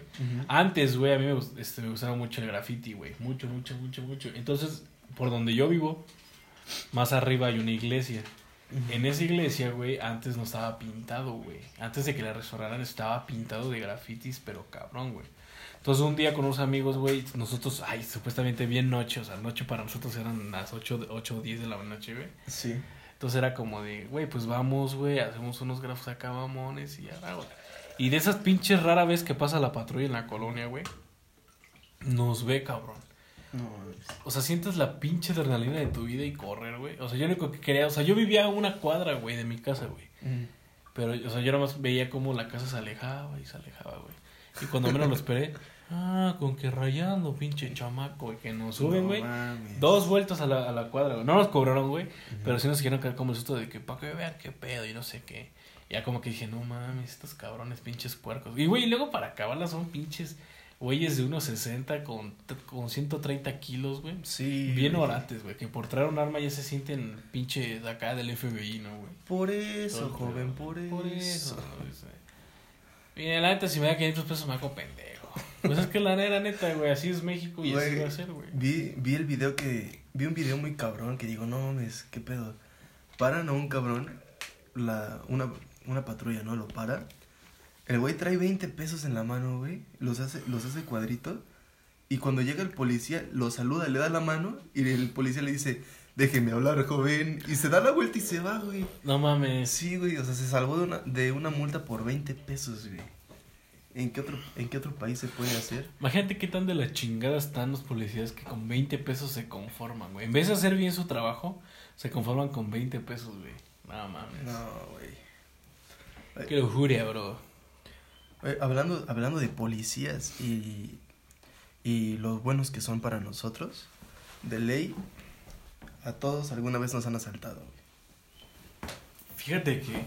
Antes, güey, a mí me, este, me gustaba mucho el graffiti, güey. Mucho, mucho, mucho, mucho. Entonces, por donde yo vivo, más arriba hay una iglesia. En esa iglesia, güey, antes no estaba pintado, güey. Antes de que la restauraran estaba pintado de grafitis, pero cabrón, güey. Entonces un día con unos amigos, güey, nosotros, ay, supuestamente bien noche, o sea, noche para nosotros eran las 8, 8 o 10 de la noche, güey. Sí. Entonces era como de, güey, pues vamos, güey, hacemos unos grafos acá, mamones y ya, güey. Y de esas pinches rara vez que pasa la patrulla en la colonia, güey, nos ve, cabrón. No, o sea, sientes la pinche adrenalina de tu vida y correr, güey. O sea, yo lo único que quería, o sea, yo vivía a una cuadra, güey, de mi casa, güey. Pero, o sea, yo nada más veía como la casa se alejaba y se alejaba, güey. Y cuando menos lo esperé, Ah, con que rayando, pinche chamaco, güey, que nos suben, güey. dos vueltas a la, a la cuadra, güey. No nos cobraron, güey, pero sí nos quisieron quedar como el susto de que para que vean qué pedo y no sé qué. Ya como que dije, no mames, estos cabrones, pinches puercos. Y, güey, luego para acabarla son pinches güeyes de 1.60 con, con 130 kilos, güey. Sí. Bien orates, güey, que por traer un arma ya se sienten pinche de acá del FBI, ¿no, güey? Por eso, joven, por eso. Por eso. Mira, la neta, si me da 500 pesos me hago pendejo. Pues es que la neta, neta, güey, así es México y así va a ser, güey. Vi, vi el video que. Vi un video muy cabrón que digo, no mames, qué pedo. Paran a un cabrón, la, una, una patrulla, ¿no? Lo para. El güey trae 20 pesos en la mano, güey. Los hace, los hace cuadrito. Y cuando llega el policía, lo saluda, le da la mano. Y el policía le dice, déjeme hablar, joven. Y se da la vuelta y se va, güey. No mames. Sí, güey, o sea, se salvó de una, de una multa por 20 pesos, güey. ¿En qué, otro, ¿En qué otro país se puede hacer? Imagínate qué tan de la chingada están los policías que con 20 pesos se conforman, güey. En vez de hacer bien su trabajo, se conforman con 20 pesos, güey. No mames. No, güey. Qué lujuria, bro. Hablando, hablando de policías y, y los buenos que son para nosotros, de ley, a todos alguna vez nos han asaltado. güey. Fíjate que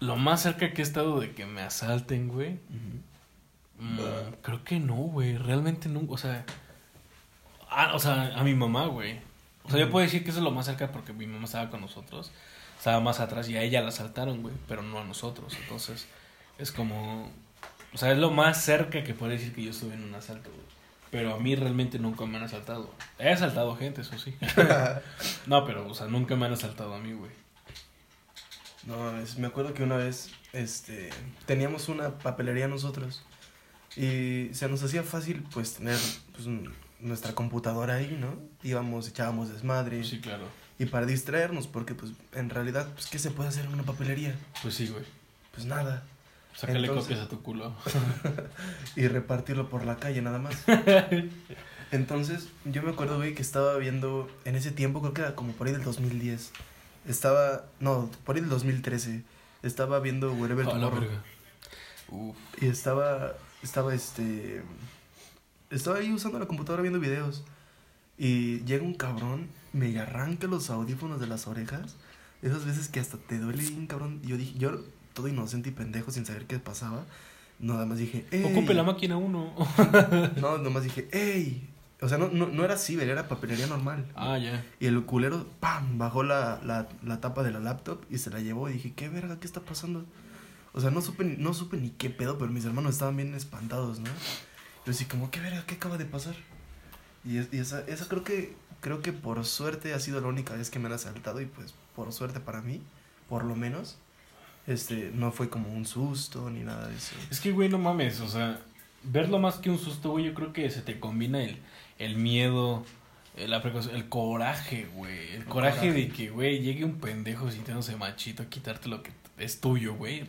lo más cerca que he estado de que me asalten, güey. mm, creo que no, güey. Realmente no. O sea. Ah, o sea, a mi mamá, güey. O sea, yo puedo decir que eso es lo más cerca porque mi mamá estaba con nosotros. Estaba más atrás y a ella la asaltaron, güey. Pero no a nosotros. Entonces, es como. O sea, es lo más cerca que puedo decir que yo estuve en un asalto, güey. Pero a mí realmente nunca me han asaltado. He asaltado gente, eso sí. no, pero, o sea, nunca me han asaltado a mí, güey. No, mames, me acuerdo que una vez este, teníamos una papelería nosotros y se nos hacía fácil pues tener pues, un- nuestra computadora ahí, ¿no? Íbamos, echábamos desmadre Sí, claro. y para distraernos porque pues en realidad pues ¿qué se puede hacer en una papelería? Pues sí, güey. Pues nada. Sácale Entonces- copias a tu culo. y repartirlo por la calle nada más. Entonces, yo me acuerdo, güey, que estaba viendo en ese tiempo, creo que era como por ahí del 2010. Estaba, no, por del 2013. Estaba viendo Wherever la Tomorrow. Uf. Y estaba, estaba este, estaba ahí usando la computadora viendo videos. Y llega un cabrón, me arranca los audífonos de las orejas. Esas veces que hasta te duele bien, cabrón. Yo dije, yo todo inocente y pendejo sin saber qué pasaba. Nada más dije, ¡Ey! Ocupe la máquina uno. No, nomás dije, ¡ey! O sea, no, no, no era ciber, era papelería normal. ah, ya. Y el culero, ¡pam! Bajó la, la, la tapa de la laptop y se la llevó. Y dije, ¿qué verga? ¿Qué está pasando? O sea, no supe, ni- no supe ni qué pedo, pero mis hermanos estaban bien espantados, ¿no? Yo así como, ¿qué verga? ¿Qué acaba de pasar? Y, es- y esa, esa creo que creo que por suerte ha sido la única vez que me han asaltado y pues por suerte para mí, por lo menos, este, no fue como un susto ni nada de eso. Es que, güey, no mames. O sea, verlo más que un susto, güey, yo creo que se te combina el, el miedo, eh, la precaución, el coraje, güey. El coraje, coraje. de que, güey, llegue un pendejo sintiéndose machito a quitarte lo que es tuyo, güey.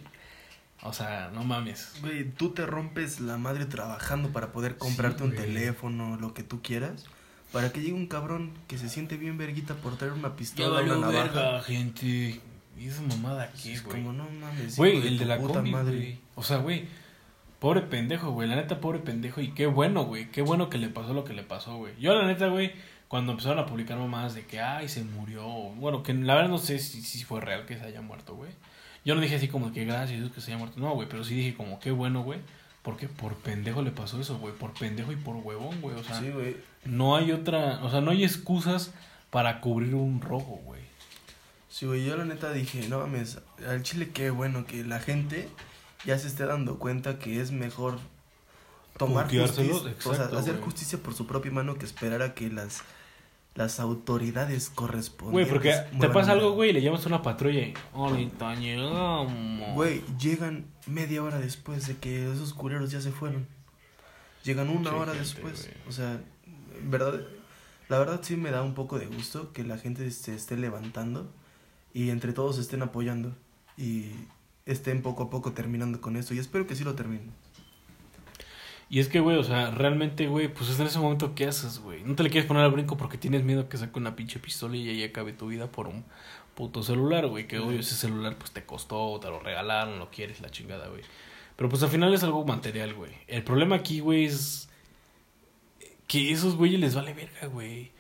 O sea, no mames. Güey, tú te rompes la madre trabajando para poder comprarte Sí, un güey. teléfono, lo que tú quieras, para que llegue un cabrón que se siente bien verguita por traer una Ya pistola, valió una navaja. verga, gente. ¿Y esa mamada qué, Es güey? como, no mames. Güey, el de la puta combi, güey. O sea, güey, pobre pendejo, güey. La neta, pobre pendejo. Y qué bueno, güey. Qué bueno que le pasó lo que le pasó, güey. Yo, la neta, güey, cuando empezaron a publicar mamadas de que, ay, se murió. Bueno, que la verdad no sé si, si fue real que se haya muerto, güey. Yo no dije así como que gracias Dios que se haya muerto. No, güey, pero sí dije como, qué bueno, güey. Porque por pendejo le pasó eso, güey. Por pendejo y por huevón, güey. O sea, Sí, güey. no hay otra, o sea, no hay excusas para cubrir un rojo, güey. Sí, güey, yo la neta dije, no mames, al chile qué bueno que la gente ya se esté dando cuenta que es mejor tomar justicia, o sea, exacto, hacer güey. justicia por su propia mano que esperar a que las las autoridades correspondientes Güey, porque te pasa algo, güey, y le llamas a una patrulla ahorita llegamos. Güey, llegan media hora después de que esos culeros ya se fueron. Llegan una hora gente, después. güey. O sea, verdad, la verdad sí me da un poco de gusto que la gente se esté levantando y entre todos estén apoyando y estén poco a poco terminando con esto. Y espero que sí lo terminen. Y es que, güey, o sea, realmente, güey, pues es en ese momento que haces, güey. No te le quieres poner al brinco porque tienes miedo que saque una pinche pistola y ahí acabe tu vida por un puto celular, güey. Que, obvio, ese celular, pues te costó, te lo regalaron, lo quieres, la chingada, güey. Pero pues al final es algo material, güey. El problema aquí, güey, es que esos güeyes les vale verga, güey.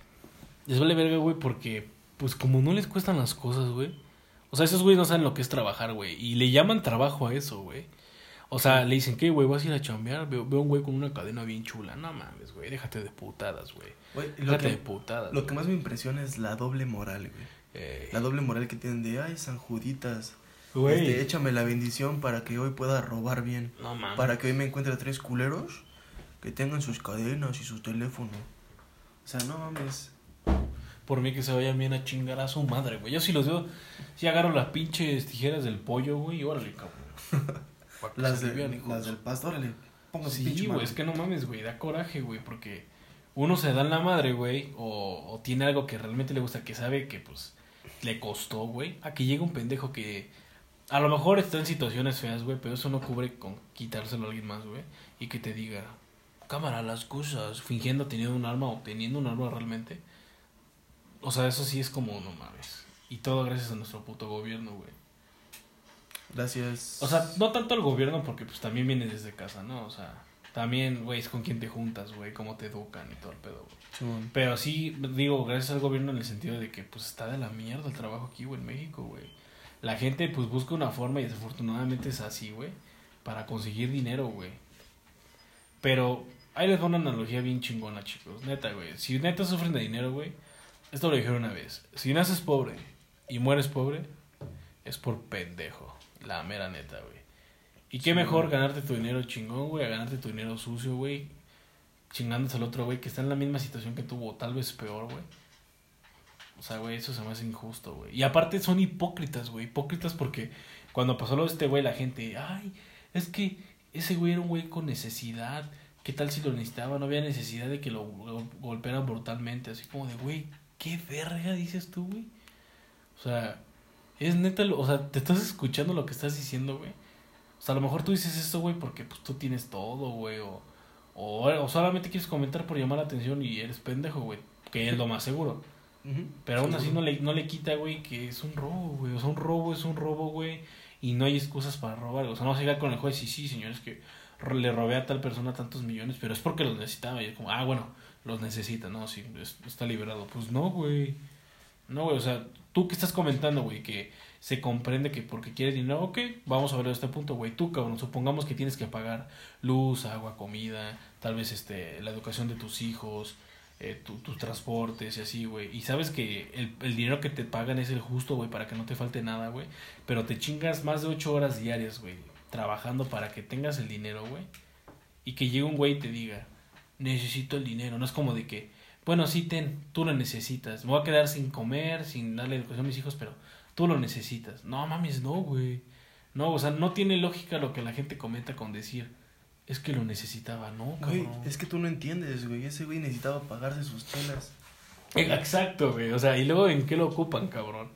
Les vale verga, güey, porque, pues como no les cuestan las cosas, güey. O sea, esos güeyes no saben lo que es trabajar, güey. Y le llaman trabajo a eso, güey. O sea, le dicen, ¿qué, güey? ¿Vas a ir a chambear? Veo, veo un güey con una cadena bien chula. No mames, güey. Déjate de putadas, güey. Déjate de putadas. lo que más me impresiona es la doble moral, güey. Eh, La doble moral que tienen de, ay, San Juditas, Güey. este, échame la bendición para que hoy pueda robar bien. No mames. Para que hoy me encuentre tres culeros que tengan sus cadenas y su teléfono. O sea, no mames. Por mí que se vayan bien a chingar a su madre, güey. Yo si los veo, si agarro las pinches tijeras del pollo, güey, y órale, cabrón. Las, de, las del pasto, órale, póngase Sí, güey, es que no mames, güey, da coraje, güey, porque uno se da en la madre, güey, o, o tiene algo que realmente le gusta, que sabe que, pues, le costó, güey, a que llegue un pendejo que a lo mejor está en situaciones feas, güey, pero eso no cubre con quitárselo a alguien más, güey, y que te diga, cámara, las cosas, fingiendo teniendo un arma o teniendo un arma realmente. O sea, eso sí es como, no mames. Y todo gracias a nuestro puto gobierno, güey. Gracias. O sea, no tanto al gobierno porque pues también viene desde casa, ¿no? O sea, también, güey, es con quién te juntas, güey, cómo te educan y todo el pedo, güey. Pero sí, digo, gracias al gobierno en el sentido de que pues está de la mierda el trabajo aquí, güey, en México, güey. La gente pues busca una forma y desafortunadamente es así, güey, para conseguir dinero, güey. Pero ahí les va una analogía bien chingona, chicos. Neta, güey. Si neta sufren de dinero, güey, esto lo dijeron una vez. Si naces pobre y mueres pobre, es por pendejo. La mera neta, güey. Y qué Sí, mejor güey. ganarte tu dinero chingón, güey, a ganarte tu dinero sucio, güey. Chingándose al otro, güey, que está en la misma situación que tuvo, o tal vez peor, güey. O sea, güey, eso se me hace injusto, güey. Y aparte son hipócritas, güey. Hipócritas porque cuando pasó lo de este güey, la gente, ay, es que ese güey era un güey con necesidad. ¿Qué tal si lo necesitaba? No había necesidad de que lo go- golpearan brutalmente. Así como de, güey, ¿qué verga dices tú, güey? O sea, es neta, lo- o sea, te estás escuchando lo que estás diciendo, güey. O sea, a lo mejor tú dices esto, güey, porque pues tú tienes todo, güey. O, o, o solamente quieres comentar por llamar la atención y eres pendejo, güey. Que es lo más seguro. Pero aún así no le, no le quita, güey, que es un robo, güey. O sea, un robo es un robo, güey. Y no hay excusas para robar. O sea, no vas a llegar con el juez y sí, señores, que le robé a tal persona tantos millones, pero es porque los necesitaba. Y es como, ah, bueno, los necesita, no, es- está liberado. Pues no, güey. No, güey, o sea, tú que estás comentando, güey, que se comprende que porque quieres dinero, ok, vamos a ver este punto, güey. Tú, cabrón, supongamos que tienes que pagar luz, agua, comida, tal vez este, la educación de tus hijos, eh, tu- tus transportes y así, güey. Y sabes que el, el dinero que te pagan es el justo, güey, para que no te falte nada, güey. Pero te chingas más de ocho horas diarias, güey, trabajando para que tengas el dinero, güey. Y que llegue un güey y te diga, necesito el dinero. No es como de que, bueno, sí, ten, tú lo necesitas. Me voy a quedar sin comer, sin darle educación a mis hijos, pero tú lo necesitas. No mames, no, güey. No, o sea, no tiene lógica lo que la gente comenta con decir, es que lo necesitaba, ¿no? Güey, es que tú no entiendes, güey. Ese güey necesitaba pagarse sus chelas. Exacto, güey. O sea, y luego en qué lo ocupan, cabrón.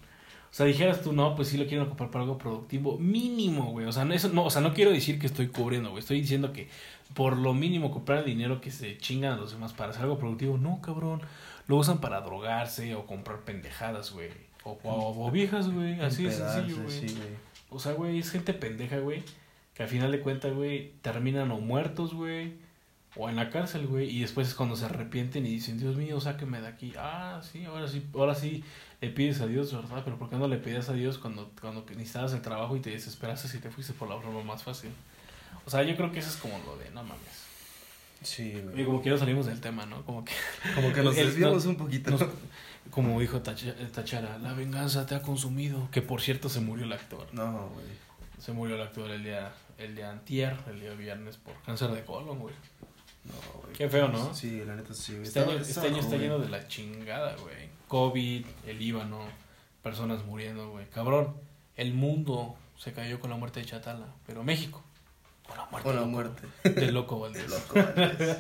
O sea, dijeras tú, no, pues sí lo quieren ocupar para algo productivo. Mínimo, güey. O sea, no, eso, no, o sea, no quiero decir que estoy cubriendo, güey. Estoy diciendo que por lo mínimo comprar el dinero que se chingan a los demás para hacer algo productivo. No, cabrón. Lo usan para drogarse o comprar pendejadas, güey. O, o, o viejas, güey. Así de sencillo, Empedarse, güey. sí, güey. O sea, güey, es gente pendeja, güey. Que al final de cuentas, güey, terminan o muertos, güey. O en la cárcel, güey. Y después es cuando se arrepienten y dicen, Dios mío, sáqueme de aquí. Ah, sí, ahora sí, ahora sí le pides a Dios, ¿verdad? Pero ¿por qué no le pedías a Dios cuando, cuando necesitabas el trabajo y te desesperaste si te fuiste por la forma más fácil? O sea, yo creo que eso es como lo de, no mames. Sí, Y güey. como que ya salimos del tema, ¿no? Como que... Como que nos desviamos un poquito. nos- como dijo Tacha- Tachara, la venganza te ha consumido. Que por cierto se murió el actor. No, güey. Se murió el actor el día, el día antier, el día viernes, por cáncer de colon, güey. No, güey. Qué feo, ¿no? Sí, la neta sí. Este Estaba- año, este estaba año está lleno de la chingada, güey. COVID, el Líbano, personas muriendo, güey. Cabrón, el mundo se cayó con la muerte de Chatala, pero México, con la muerte, Con la loco, muerte. del loco Valdés. Loco, Valdés.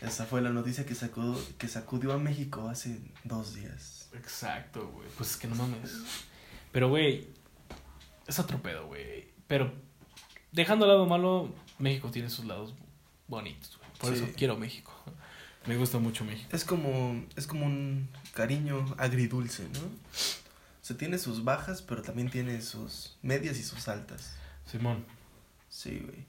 Esa fue la noticia que sacó, que sacudió a México hace dos días. Exacto, güey. Pues es que no mames. Pero, güey, es otro pedo, güey. Pero, dejando al lado malo, México tiene sus lados bonitos. Por Sí. eso quiero México. Me gusta mucho México. Es como, es como un cariño agridulce, ¿no? O sea, tiene sus bajas, pero también tiene sus medias y sus altas. Simón. Sí, güey.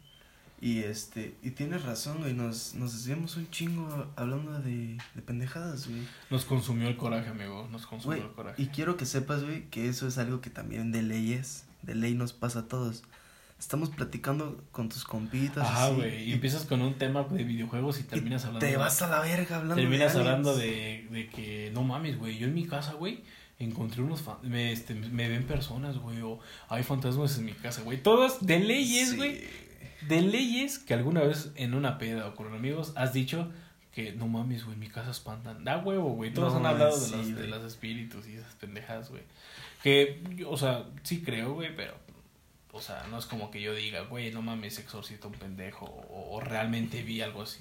Y este, y tienes razón, güey, nos, nos desviamos un chingo hablando de, de pendejadas, güey. Nos consumió el coraje, amigo. Nos consumió Güey, el coraje. y quiero que sepas, güey, que eso es algo que también de ley es, de ley nos pasa a todos. Estamos platicando con tus compitas. Así, güey. Y empiezas con un tema de videojuegos y terminas hablando. Te vas a la verga hablando Terminas de hablando de, de que no mames, güey. Yo en mi casa, güey, encontré unos. fan- me, este, me ven personas, güey. O hay fantasmas en mi casa, güey. Todas de leyes, Sí. güey. de leyes que alguna vez en una peda o con amigos has dicho que no mames, güey, mi casa espantan. Da huevo, güey. Todos No, han hablado sí, de, los, de güey. los espíritus y esas pendejas, güey. Que, o sea, sí creo, güey, pero, o sea, no es como que yo diga, güey, no mames, exorcista un pendejo o, o realmente vi algo así.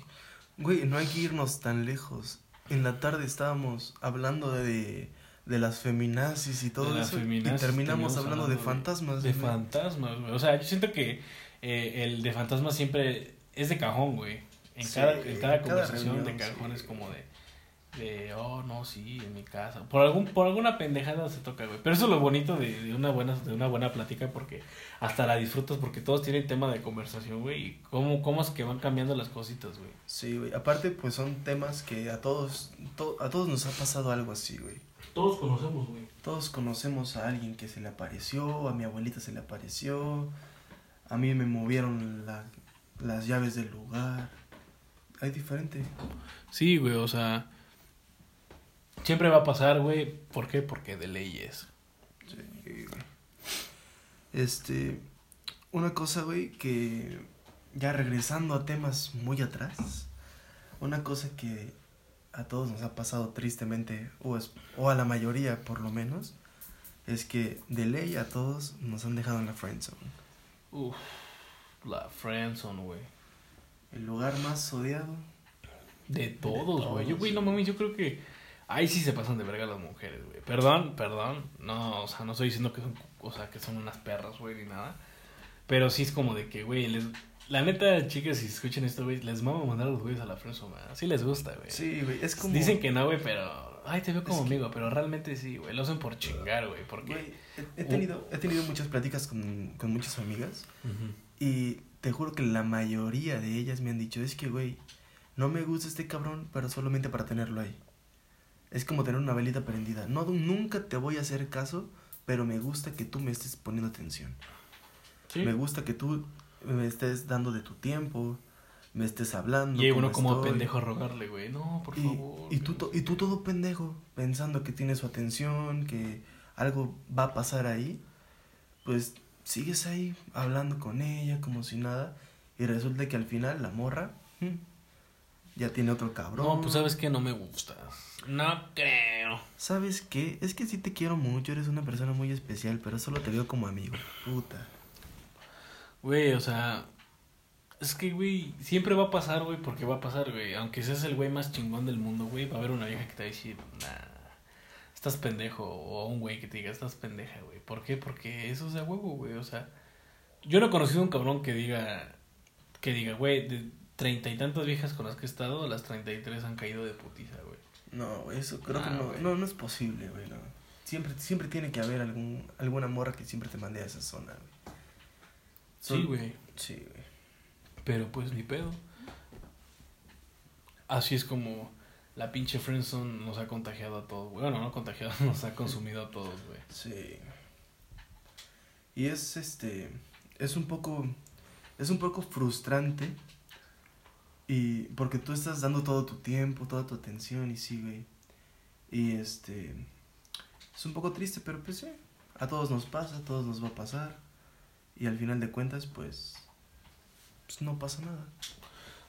Güey, no hay que irnos tan lejos. En la tarde estábamos hablando de, de las feminazis y todo eso. y terminamos hablando, de hablando de- fantasmas. De fantasmas, güey. O sea, yo siento que eh, el de fantasmas siempre es de cajón, güey. En, Sí, cada, en cada conversación reunión, de cajón sí. es como de, de, oh, no, sí, en mi casa. Por algún por alguna pendejada se toca, güey. Pero eso es lo bonito de, de una buena de una buena plática porque hasta la disfrutas porque todos tienen tema de conversación, güey. Y cómo, cómo es que van cambiando las cositas, güey. Sí, güey. Aparte, pues son temas que a todos, to- a todos nos ha pasado algo así, güey. Todos conocemos, güey. Todos conocemos a alguien que se le apareció, a mi abuelita se le apareció, a mí me movieron la- las llaves del lugar. Hay diferente. Sí, güey, o sea, siempre va a pasar, güey. ¿Por qué? Porque de leyes. Sí, güey. Este, una cosa, güey, que ya regresando a temas muy atrás, una cosa que a todos nos ha pasado tristemente, o, es- o a la mayoría por lo menos, es que de ley a todos nos han dejado en la friendzone. Uf, la friendzone, güey. El lugar más odiado. De todos, güey. Yo, güey, no mames, yo creo que ahí sí se pasan de verga las mujeres, güey. Perdón, perdón. No, o sea, no estoy diciendo que son, o sea, que son unas perras, güey, ni nada. Pero sí es como de que, güey, les... La neta, chicas, si escuchan esto, güey, les mama mandar a los güeyes a la friendzone, güey. Sí les gusta, güey. Sí, güey, es como... Dicen que no, güey, pero... Ay, te veo como Es que- amigo, pero realmente sí, güey. Lo hacen por chingar, güey, porque... Güey, he, he tenido, he tenido muchas pláticas con, con muchas amigas Ujú. Y te juro que la mayoría de ellas me han dicho, es que, güey, no me gusta este cabrón, pero solamente para tenerlo ahí. Es como tener una velita prendida. No, nunca te voy a hacer caso, pero me gusta que tú me estés poniendo atención. Sí. Me gusta que tú me estés dando de tu tiempo, me estés hablando. Y uno como estoy. pendejo a rogarle, güey. No, por Y, favor. y, tú, to- y tú todo pendejo, pensando que tiene su atención, que algo va a pasar ahí, pues sigues ahí hablando con ella como si nada, y resulta que al final la morra mm, ya tiene otro cabrón. No, pues sabes que no me gustas. No creo. ¿Sabes qué? Es que sí te quiero mucho, eres una persona muy especial, pero solo te veo como amigo. Puta. Güey, o sea. Es que, güey, siempre va a pasar, güey, porque va a pasar, güey. Aunque seas el güey más chingón del mundo, güey, va a haber una vieja que te va a decir, nah, estás pendejo. O un güey que te diga, estás pendeja, güey. ¿Por qué? Porque eso es de huevo, güey. O sea, yo no he conocido un cabrón que diga, que diga, güey, de treinta y tantas viejas con las que he estado, las treinta y tres han caído de putiza, güey. No, eso creo Ah, que no, güey. no, no es posible, güey. no. Siempre, siempre tiene que haber algún, alguna morra que siempre te mande a esa zona, güey. Sí, güey. Sí, güey. Pero pues ni pedo. Así es como la pinche friendzone nos ha contagiado a todos. güey. Bueno, no contagiado, nos ha consumido a todos, güey. Sí. Y es este es un poco es un poco frustrante y porque tú estás dando todo tu tiempo, toda tu atención y sí, güey. Y este es un poco triste, pero pues sí, a todos nos pasa, a todos nos va a pasar y al final de cuentas pues pues no pasa nada.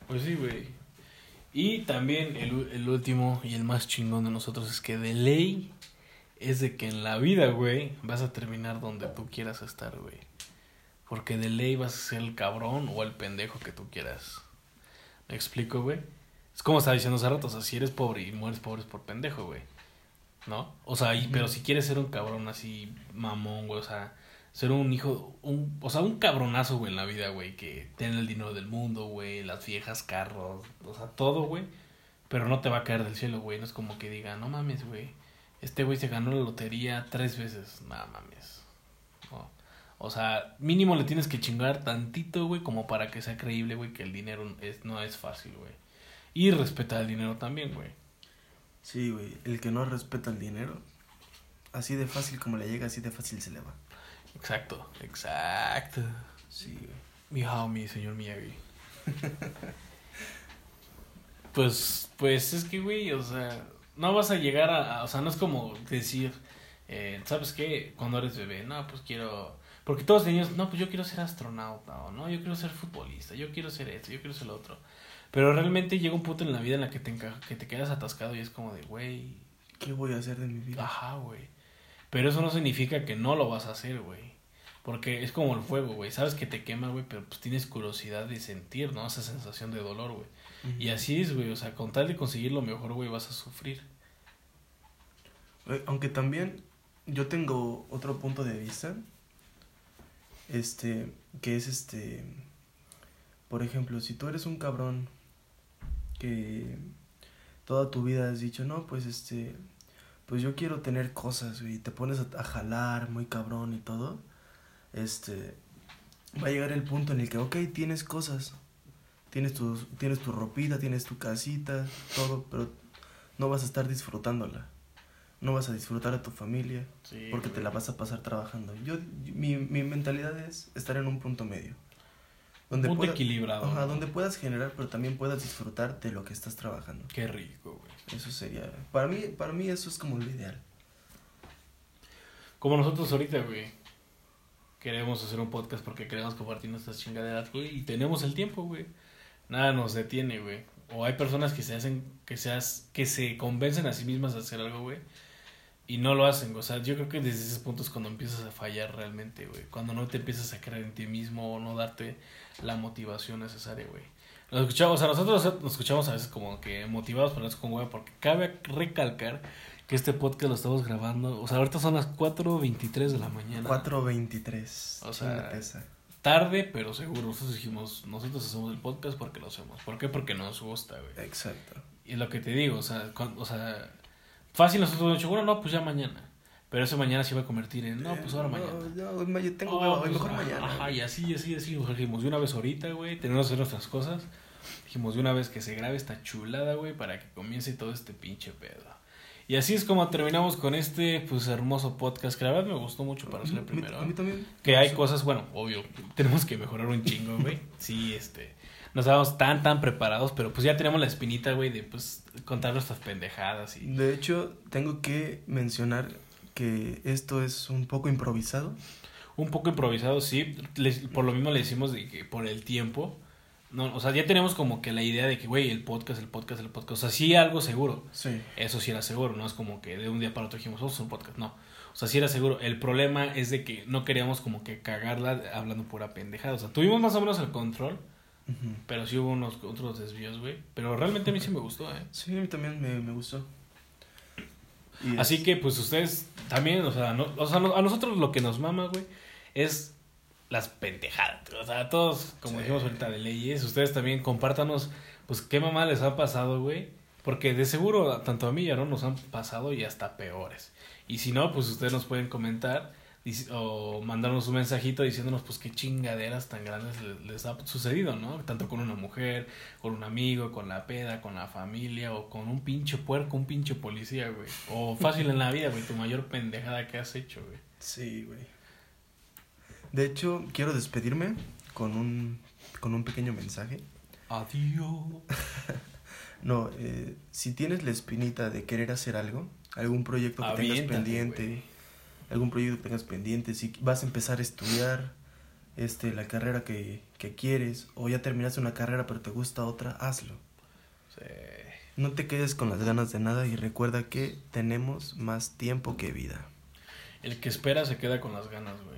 Pues sí, güey. Y también el, el último y el más chingón de nosotros es que de ley es de que en la vida, güey, vas a terminar donde tú quieras estar, güey. Porque de ley vas a ser el cabrón o el pendejo que tú quieras. ¿Me explico, güey? Es como estaba diciendo hace rato, o sea, si eres pobre y mueres pobre es por pendejo, güey. ¿No? O sea, y, pero si quieres ser un cabrón así, mamón, güey, o sea, ser un hijo, un, o sea, un cabronazo, güey, en la vida, güey, que tiene el dinero del mundo, güey, las viejas, carros, o sea, todo, güey, pero no te va a caer del cielo, güey, no es como que diga, no mames, güey, este güey se ganó la lotería tres veces, no mames. O sea, mínimo le tienes que chingar tantito, güey, como para que sea creíble, güey, que el dinero es, no es fácil, güey. Y respetar el dinero también, güey. Sí, güey, el que no respeta el dinero, así de fácil como le llega, así de fácil se le va. Exacto, exacto. Sí, güey. Mi homie, señor Miyagi. pues, pues es que, güey, o sea, no vas a llegar a, a- o sea, no es como decir, eh, ¿sabes qué? Cuando eres bebé, no, pues quiero, Porque todos niños, no, pues yo quiero ser astronauta, o no, yo quiero ser futbolista, yo quiero ser esto, yo quiero ser lo otro. Pero realmente llega un punto en la vida en la que te, enca- que te quedas atascado y es como de, güey, ¿Qué voy a hacer de mi vida? ajá, güey. Pero eso no significa que no lo vas a hacer, güey. Porque es como el fuego, güey. Sabes que te quema, güey, pero pues tienes curiosidad de sentir, ¿no? Esa sensación de dolor, güey. Y así es, güey. O sea, con tal de conseguir lo mejor, güey, vas a sufrir. Eh, Aunque también yo tengo otro punto de vista. Este, que es este. Por ejemplo, si tú eres un cabrón que toda tu vida has dicho, no, pues este. Pues yo quiero tener cosas, y Te pones a, a jalar muy cabrón y todo. Este. Va a llegar el punto en el que, ok, tienes cosas. Tienes tu, tienes tu ropita, tienes tu casita, todo, pero no vas a estar disfrutándola. No vas a disfrutar a tu familia Sí. porque te la vas a pasar trabajando. Yo, mi, mi mentalidad es estar en un punto medio. Donde, Punto pueda- equilibrado. Ajá, ¿no? donde puedas generar, pero también puedas disfrutar de lo que estás trabajando. Qué rico, güey. Eso sería, para mí, para mí eso es como lo ideal. Como nosotros ahorita, güey. Queremos hacer un podcast porque queremos compartir nuestras chingaderas, güey. Y tenemos el tiempo, güey. Nada nos detiene, güey. O hay personas que se hacen, que se, has- que se convencen a sí mismas de hacer algo, güey. Y no lo hacen, o sea, yo creo que desde ese punto es cuando empiezas a fallar realmente, güey. Cuando no te empiezas a creer en ti mismo o no darte la motivación necesaria, güey. Nos escuchamos, o sea, nosotros nos escuchamos a veces como que motivados por eso con güey, porque cabe recalcar que este podcast lo estamos grabando, o sea, ahorita son las 4.23 de la mañana. 4.23. O sea. Tarde, pero seguro. Nosotros dijimos, nosotros hacemos el podcast porque lo hacemos. ¿Por qué? Porque nos gusta, güey. Exacto. Y es lo que te digo, o sea, cuan- o sea, fácil nosotros dicho, bueno, no, pues ya mañana. Pero ese mañana se iba a convertir en, no, pues ahora Eh, mañana. No, yo tengo Oh, pues, mejor ajá, mañana. Ajá, y así, así, así. Dijimos, de una vez ahorita, güey, tenemos que hacer nuestras cosas. Dijimos, de una vez que se grabe esta chulada, güey, para que comience todo este pinche pedo. Y así es como terminamos con este, pues, hermoso podcast, que la verdad me gustó mucho para ser el A mí- primero. A mí también. Que hay cosas, bueno, obvio, tenemos que mejorar un chingo, güey. Sí, este, no estábamos tan, tan preparados, pero pues ya tenemos la espinita, güey, de, pues, contar nuestras pendejadas y... De hecho, tengo que mencionar que esto es un poco improvisado. Un poco improvisado, sí. Les- por lo mismo le decimos de que por el tiempo. No, o sea, ya tenemos como que la idea de que, güey, el podcast, el podcast, el podcast. O sea, sí algo seguro. Sí. Eso sí era seguro, no es como que de un día para otro dijimos, vamos hacer un podcast. No. O sea, sí era seguro. El problema es de que no queríamos como que cagarla hablando pura pendejada. O sea, tuvimos más o menos el control, Pero sí hubo unos otros desvíos, güey. Pero realmente a mí sí me gustó, eh. Sí, a mí también me, me gustó. Y Así es- que, pues ustedes también, o sea, no- o sea, no- a nosotros lo que nos mama, güey, es las pendejadas. O sea, todos, como Sí. dijimos ahorita de leyes, ustedes también compártanos, pues, qué mamá les ha pasado, güey. Porque de seguro, tanto a mí y a Aaron nos han pasado y hasta peores. Y si no, pues ustedes nos pueden comentar o mandarnos un mensajito diciéndonos, pues, qué chingaderas tan grandes le- les ha sucedido, ¿no? Tanto con una mujer, con un amigo, con la peda, con la familia o con un pinche puerco, un pinche policía, güey. O fácil en la vida, güey, tu mayor pendejada que has hecho, güey. Sí, güey. De hecho, quiero despedirme con un, con un pequeño mensaje. Adiós. No, eh, si tienes la espinita de querer hacer algo, algún proyecto que tengas pendiente, güey. Algún proyecto que tengas pendiente, si vas a empezar a estudiar este, la carrera que, que quieres, o ya terminaste una carrera pero te gusta otra, hazlo. Sí. No te quedes con las ganas de nada y recuerda que tenemos más tiempo que vida. El que espera se queda con las ganas, güey.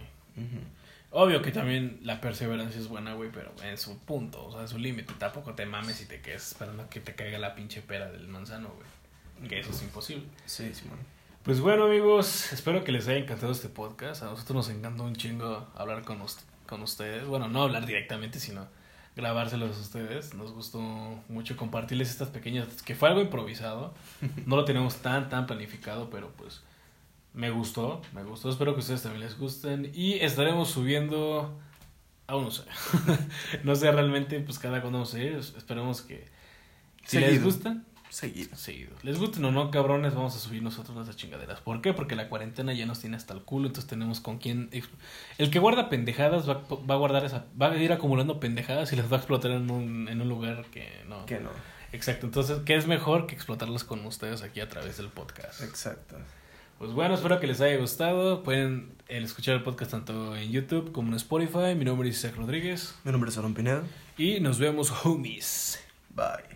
Obvio que también la perseverancia es buena, güey, pero en su punto, o sea, en su límite. Tampoco te mames y te quedes esperando que te caiga la pinche pera del manzano, güey. Que eso es imposible. Sí, Simón. Pues bueno, amigos, espero que les haya encantado este podcast. A nosotros nos encanta un chingo hablar con, con ustedes. Bueno, no hablar directamente, sino grabárselos a ustedes. Nos gustó mucho compartirles estas pequeñas, que fue algo improvisado. No lo tenemos tan, tan planificado, pero pues me gustó, me gustó. Espero que a ustedes también les gusten. Y estaremos subiendo, aún no sé. no sé realmente, pues cada cuando vamos a ir. Esperemos que si les gusta, Seguido. seguido. Les gusten o no, cabrones, vamos a subir nosotros nuestras chingaderas. ¿Por qué? Porque la cuarentena ya nos tiene hasta el culo, entonces tenemos con quién... El que guarda pendejadas va, va a guardar esa... Va a ir acumulando pendejadas y las va a explotar en un, en un lugar que no... Que no. Exacto, entonces, ¿qué es mejor que explotarlas con ustedes aquí a través del podcast? Exacto. Pues bueno, espero que les haya gustado. Pueden el escuchar el podcast tanto en YouTube como en Spotify. Mi nombre es Isaac Rodríguez. Mi nombre es Aaron Pinedo. Y nos vemos, homies. Bye.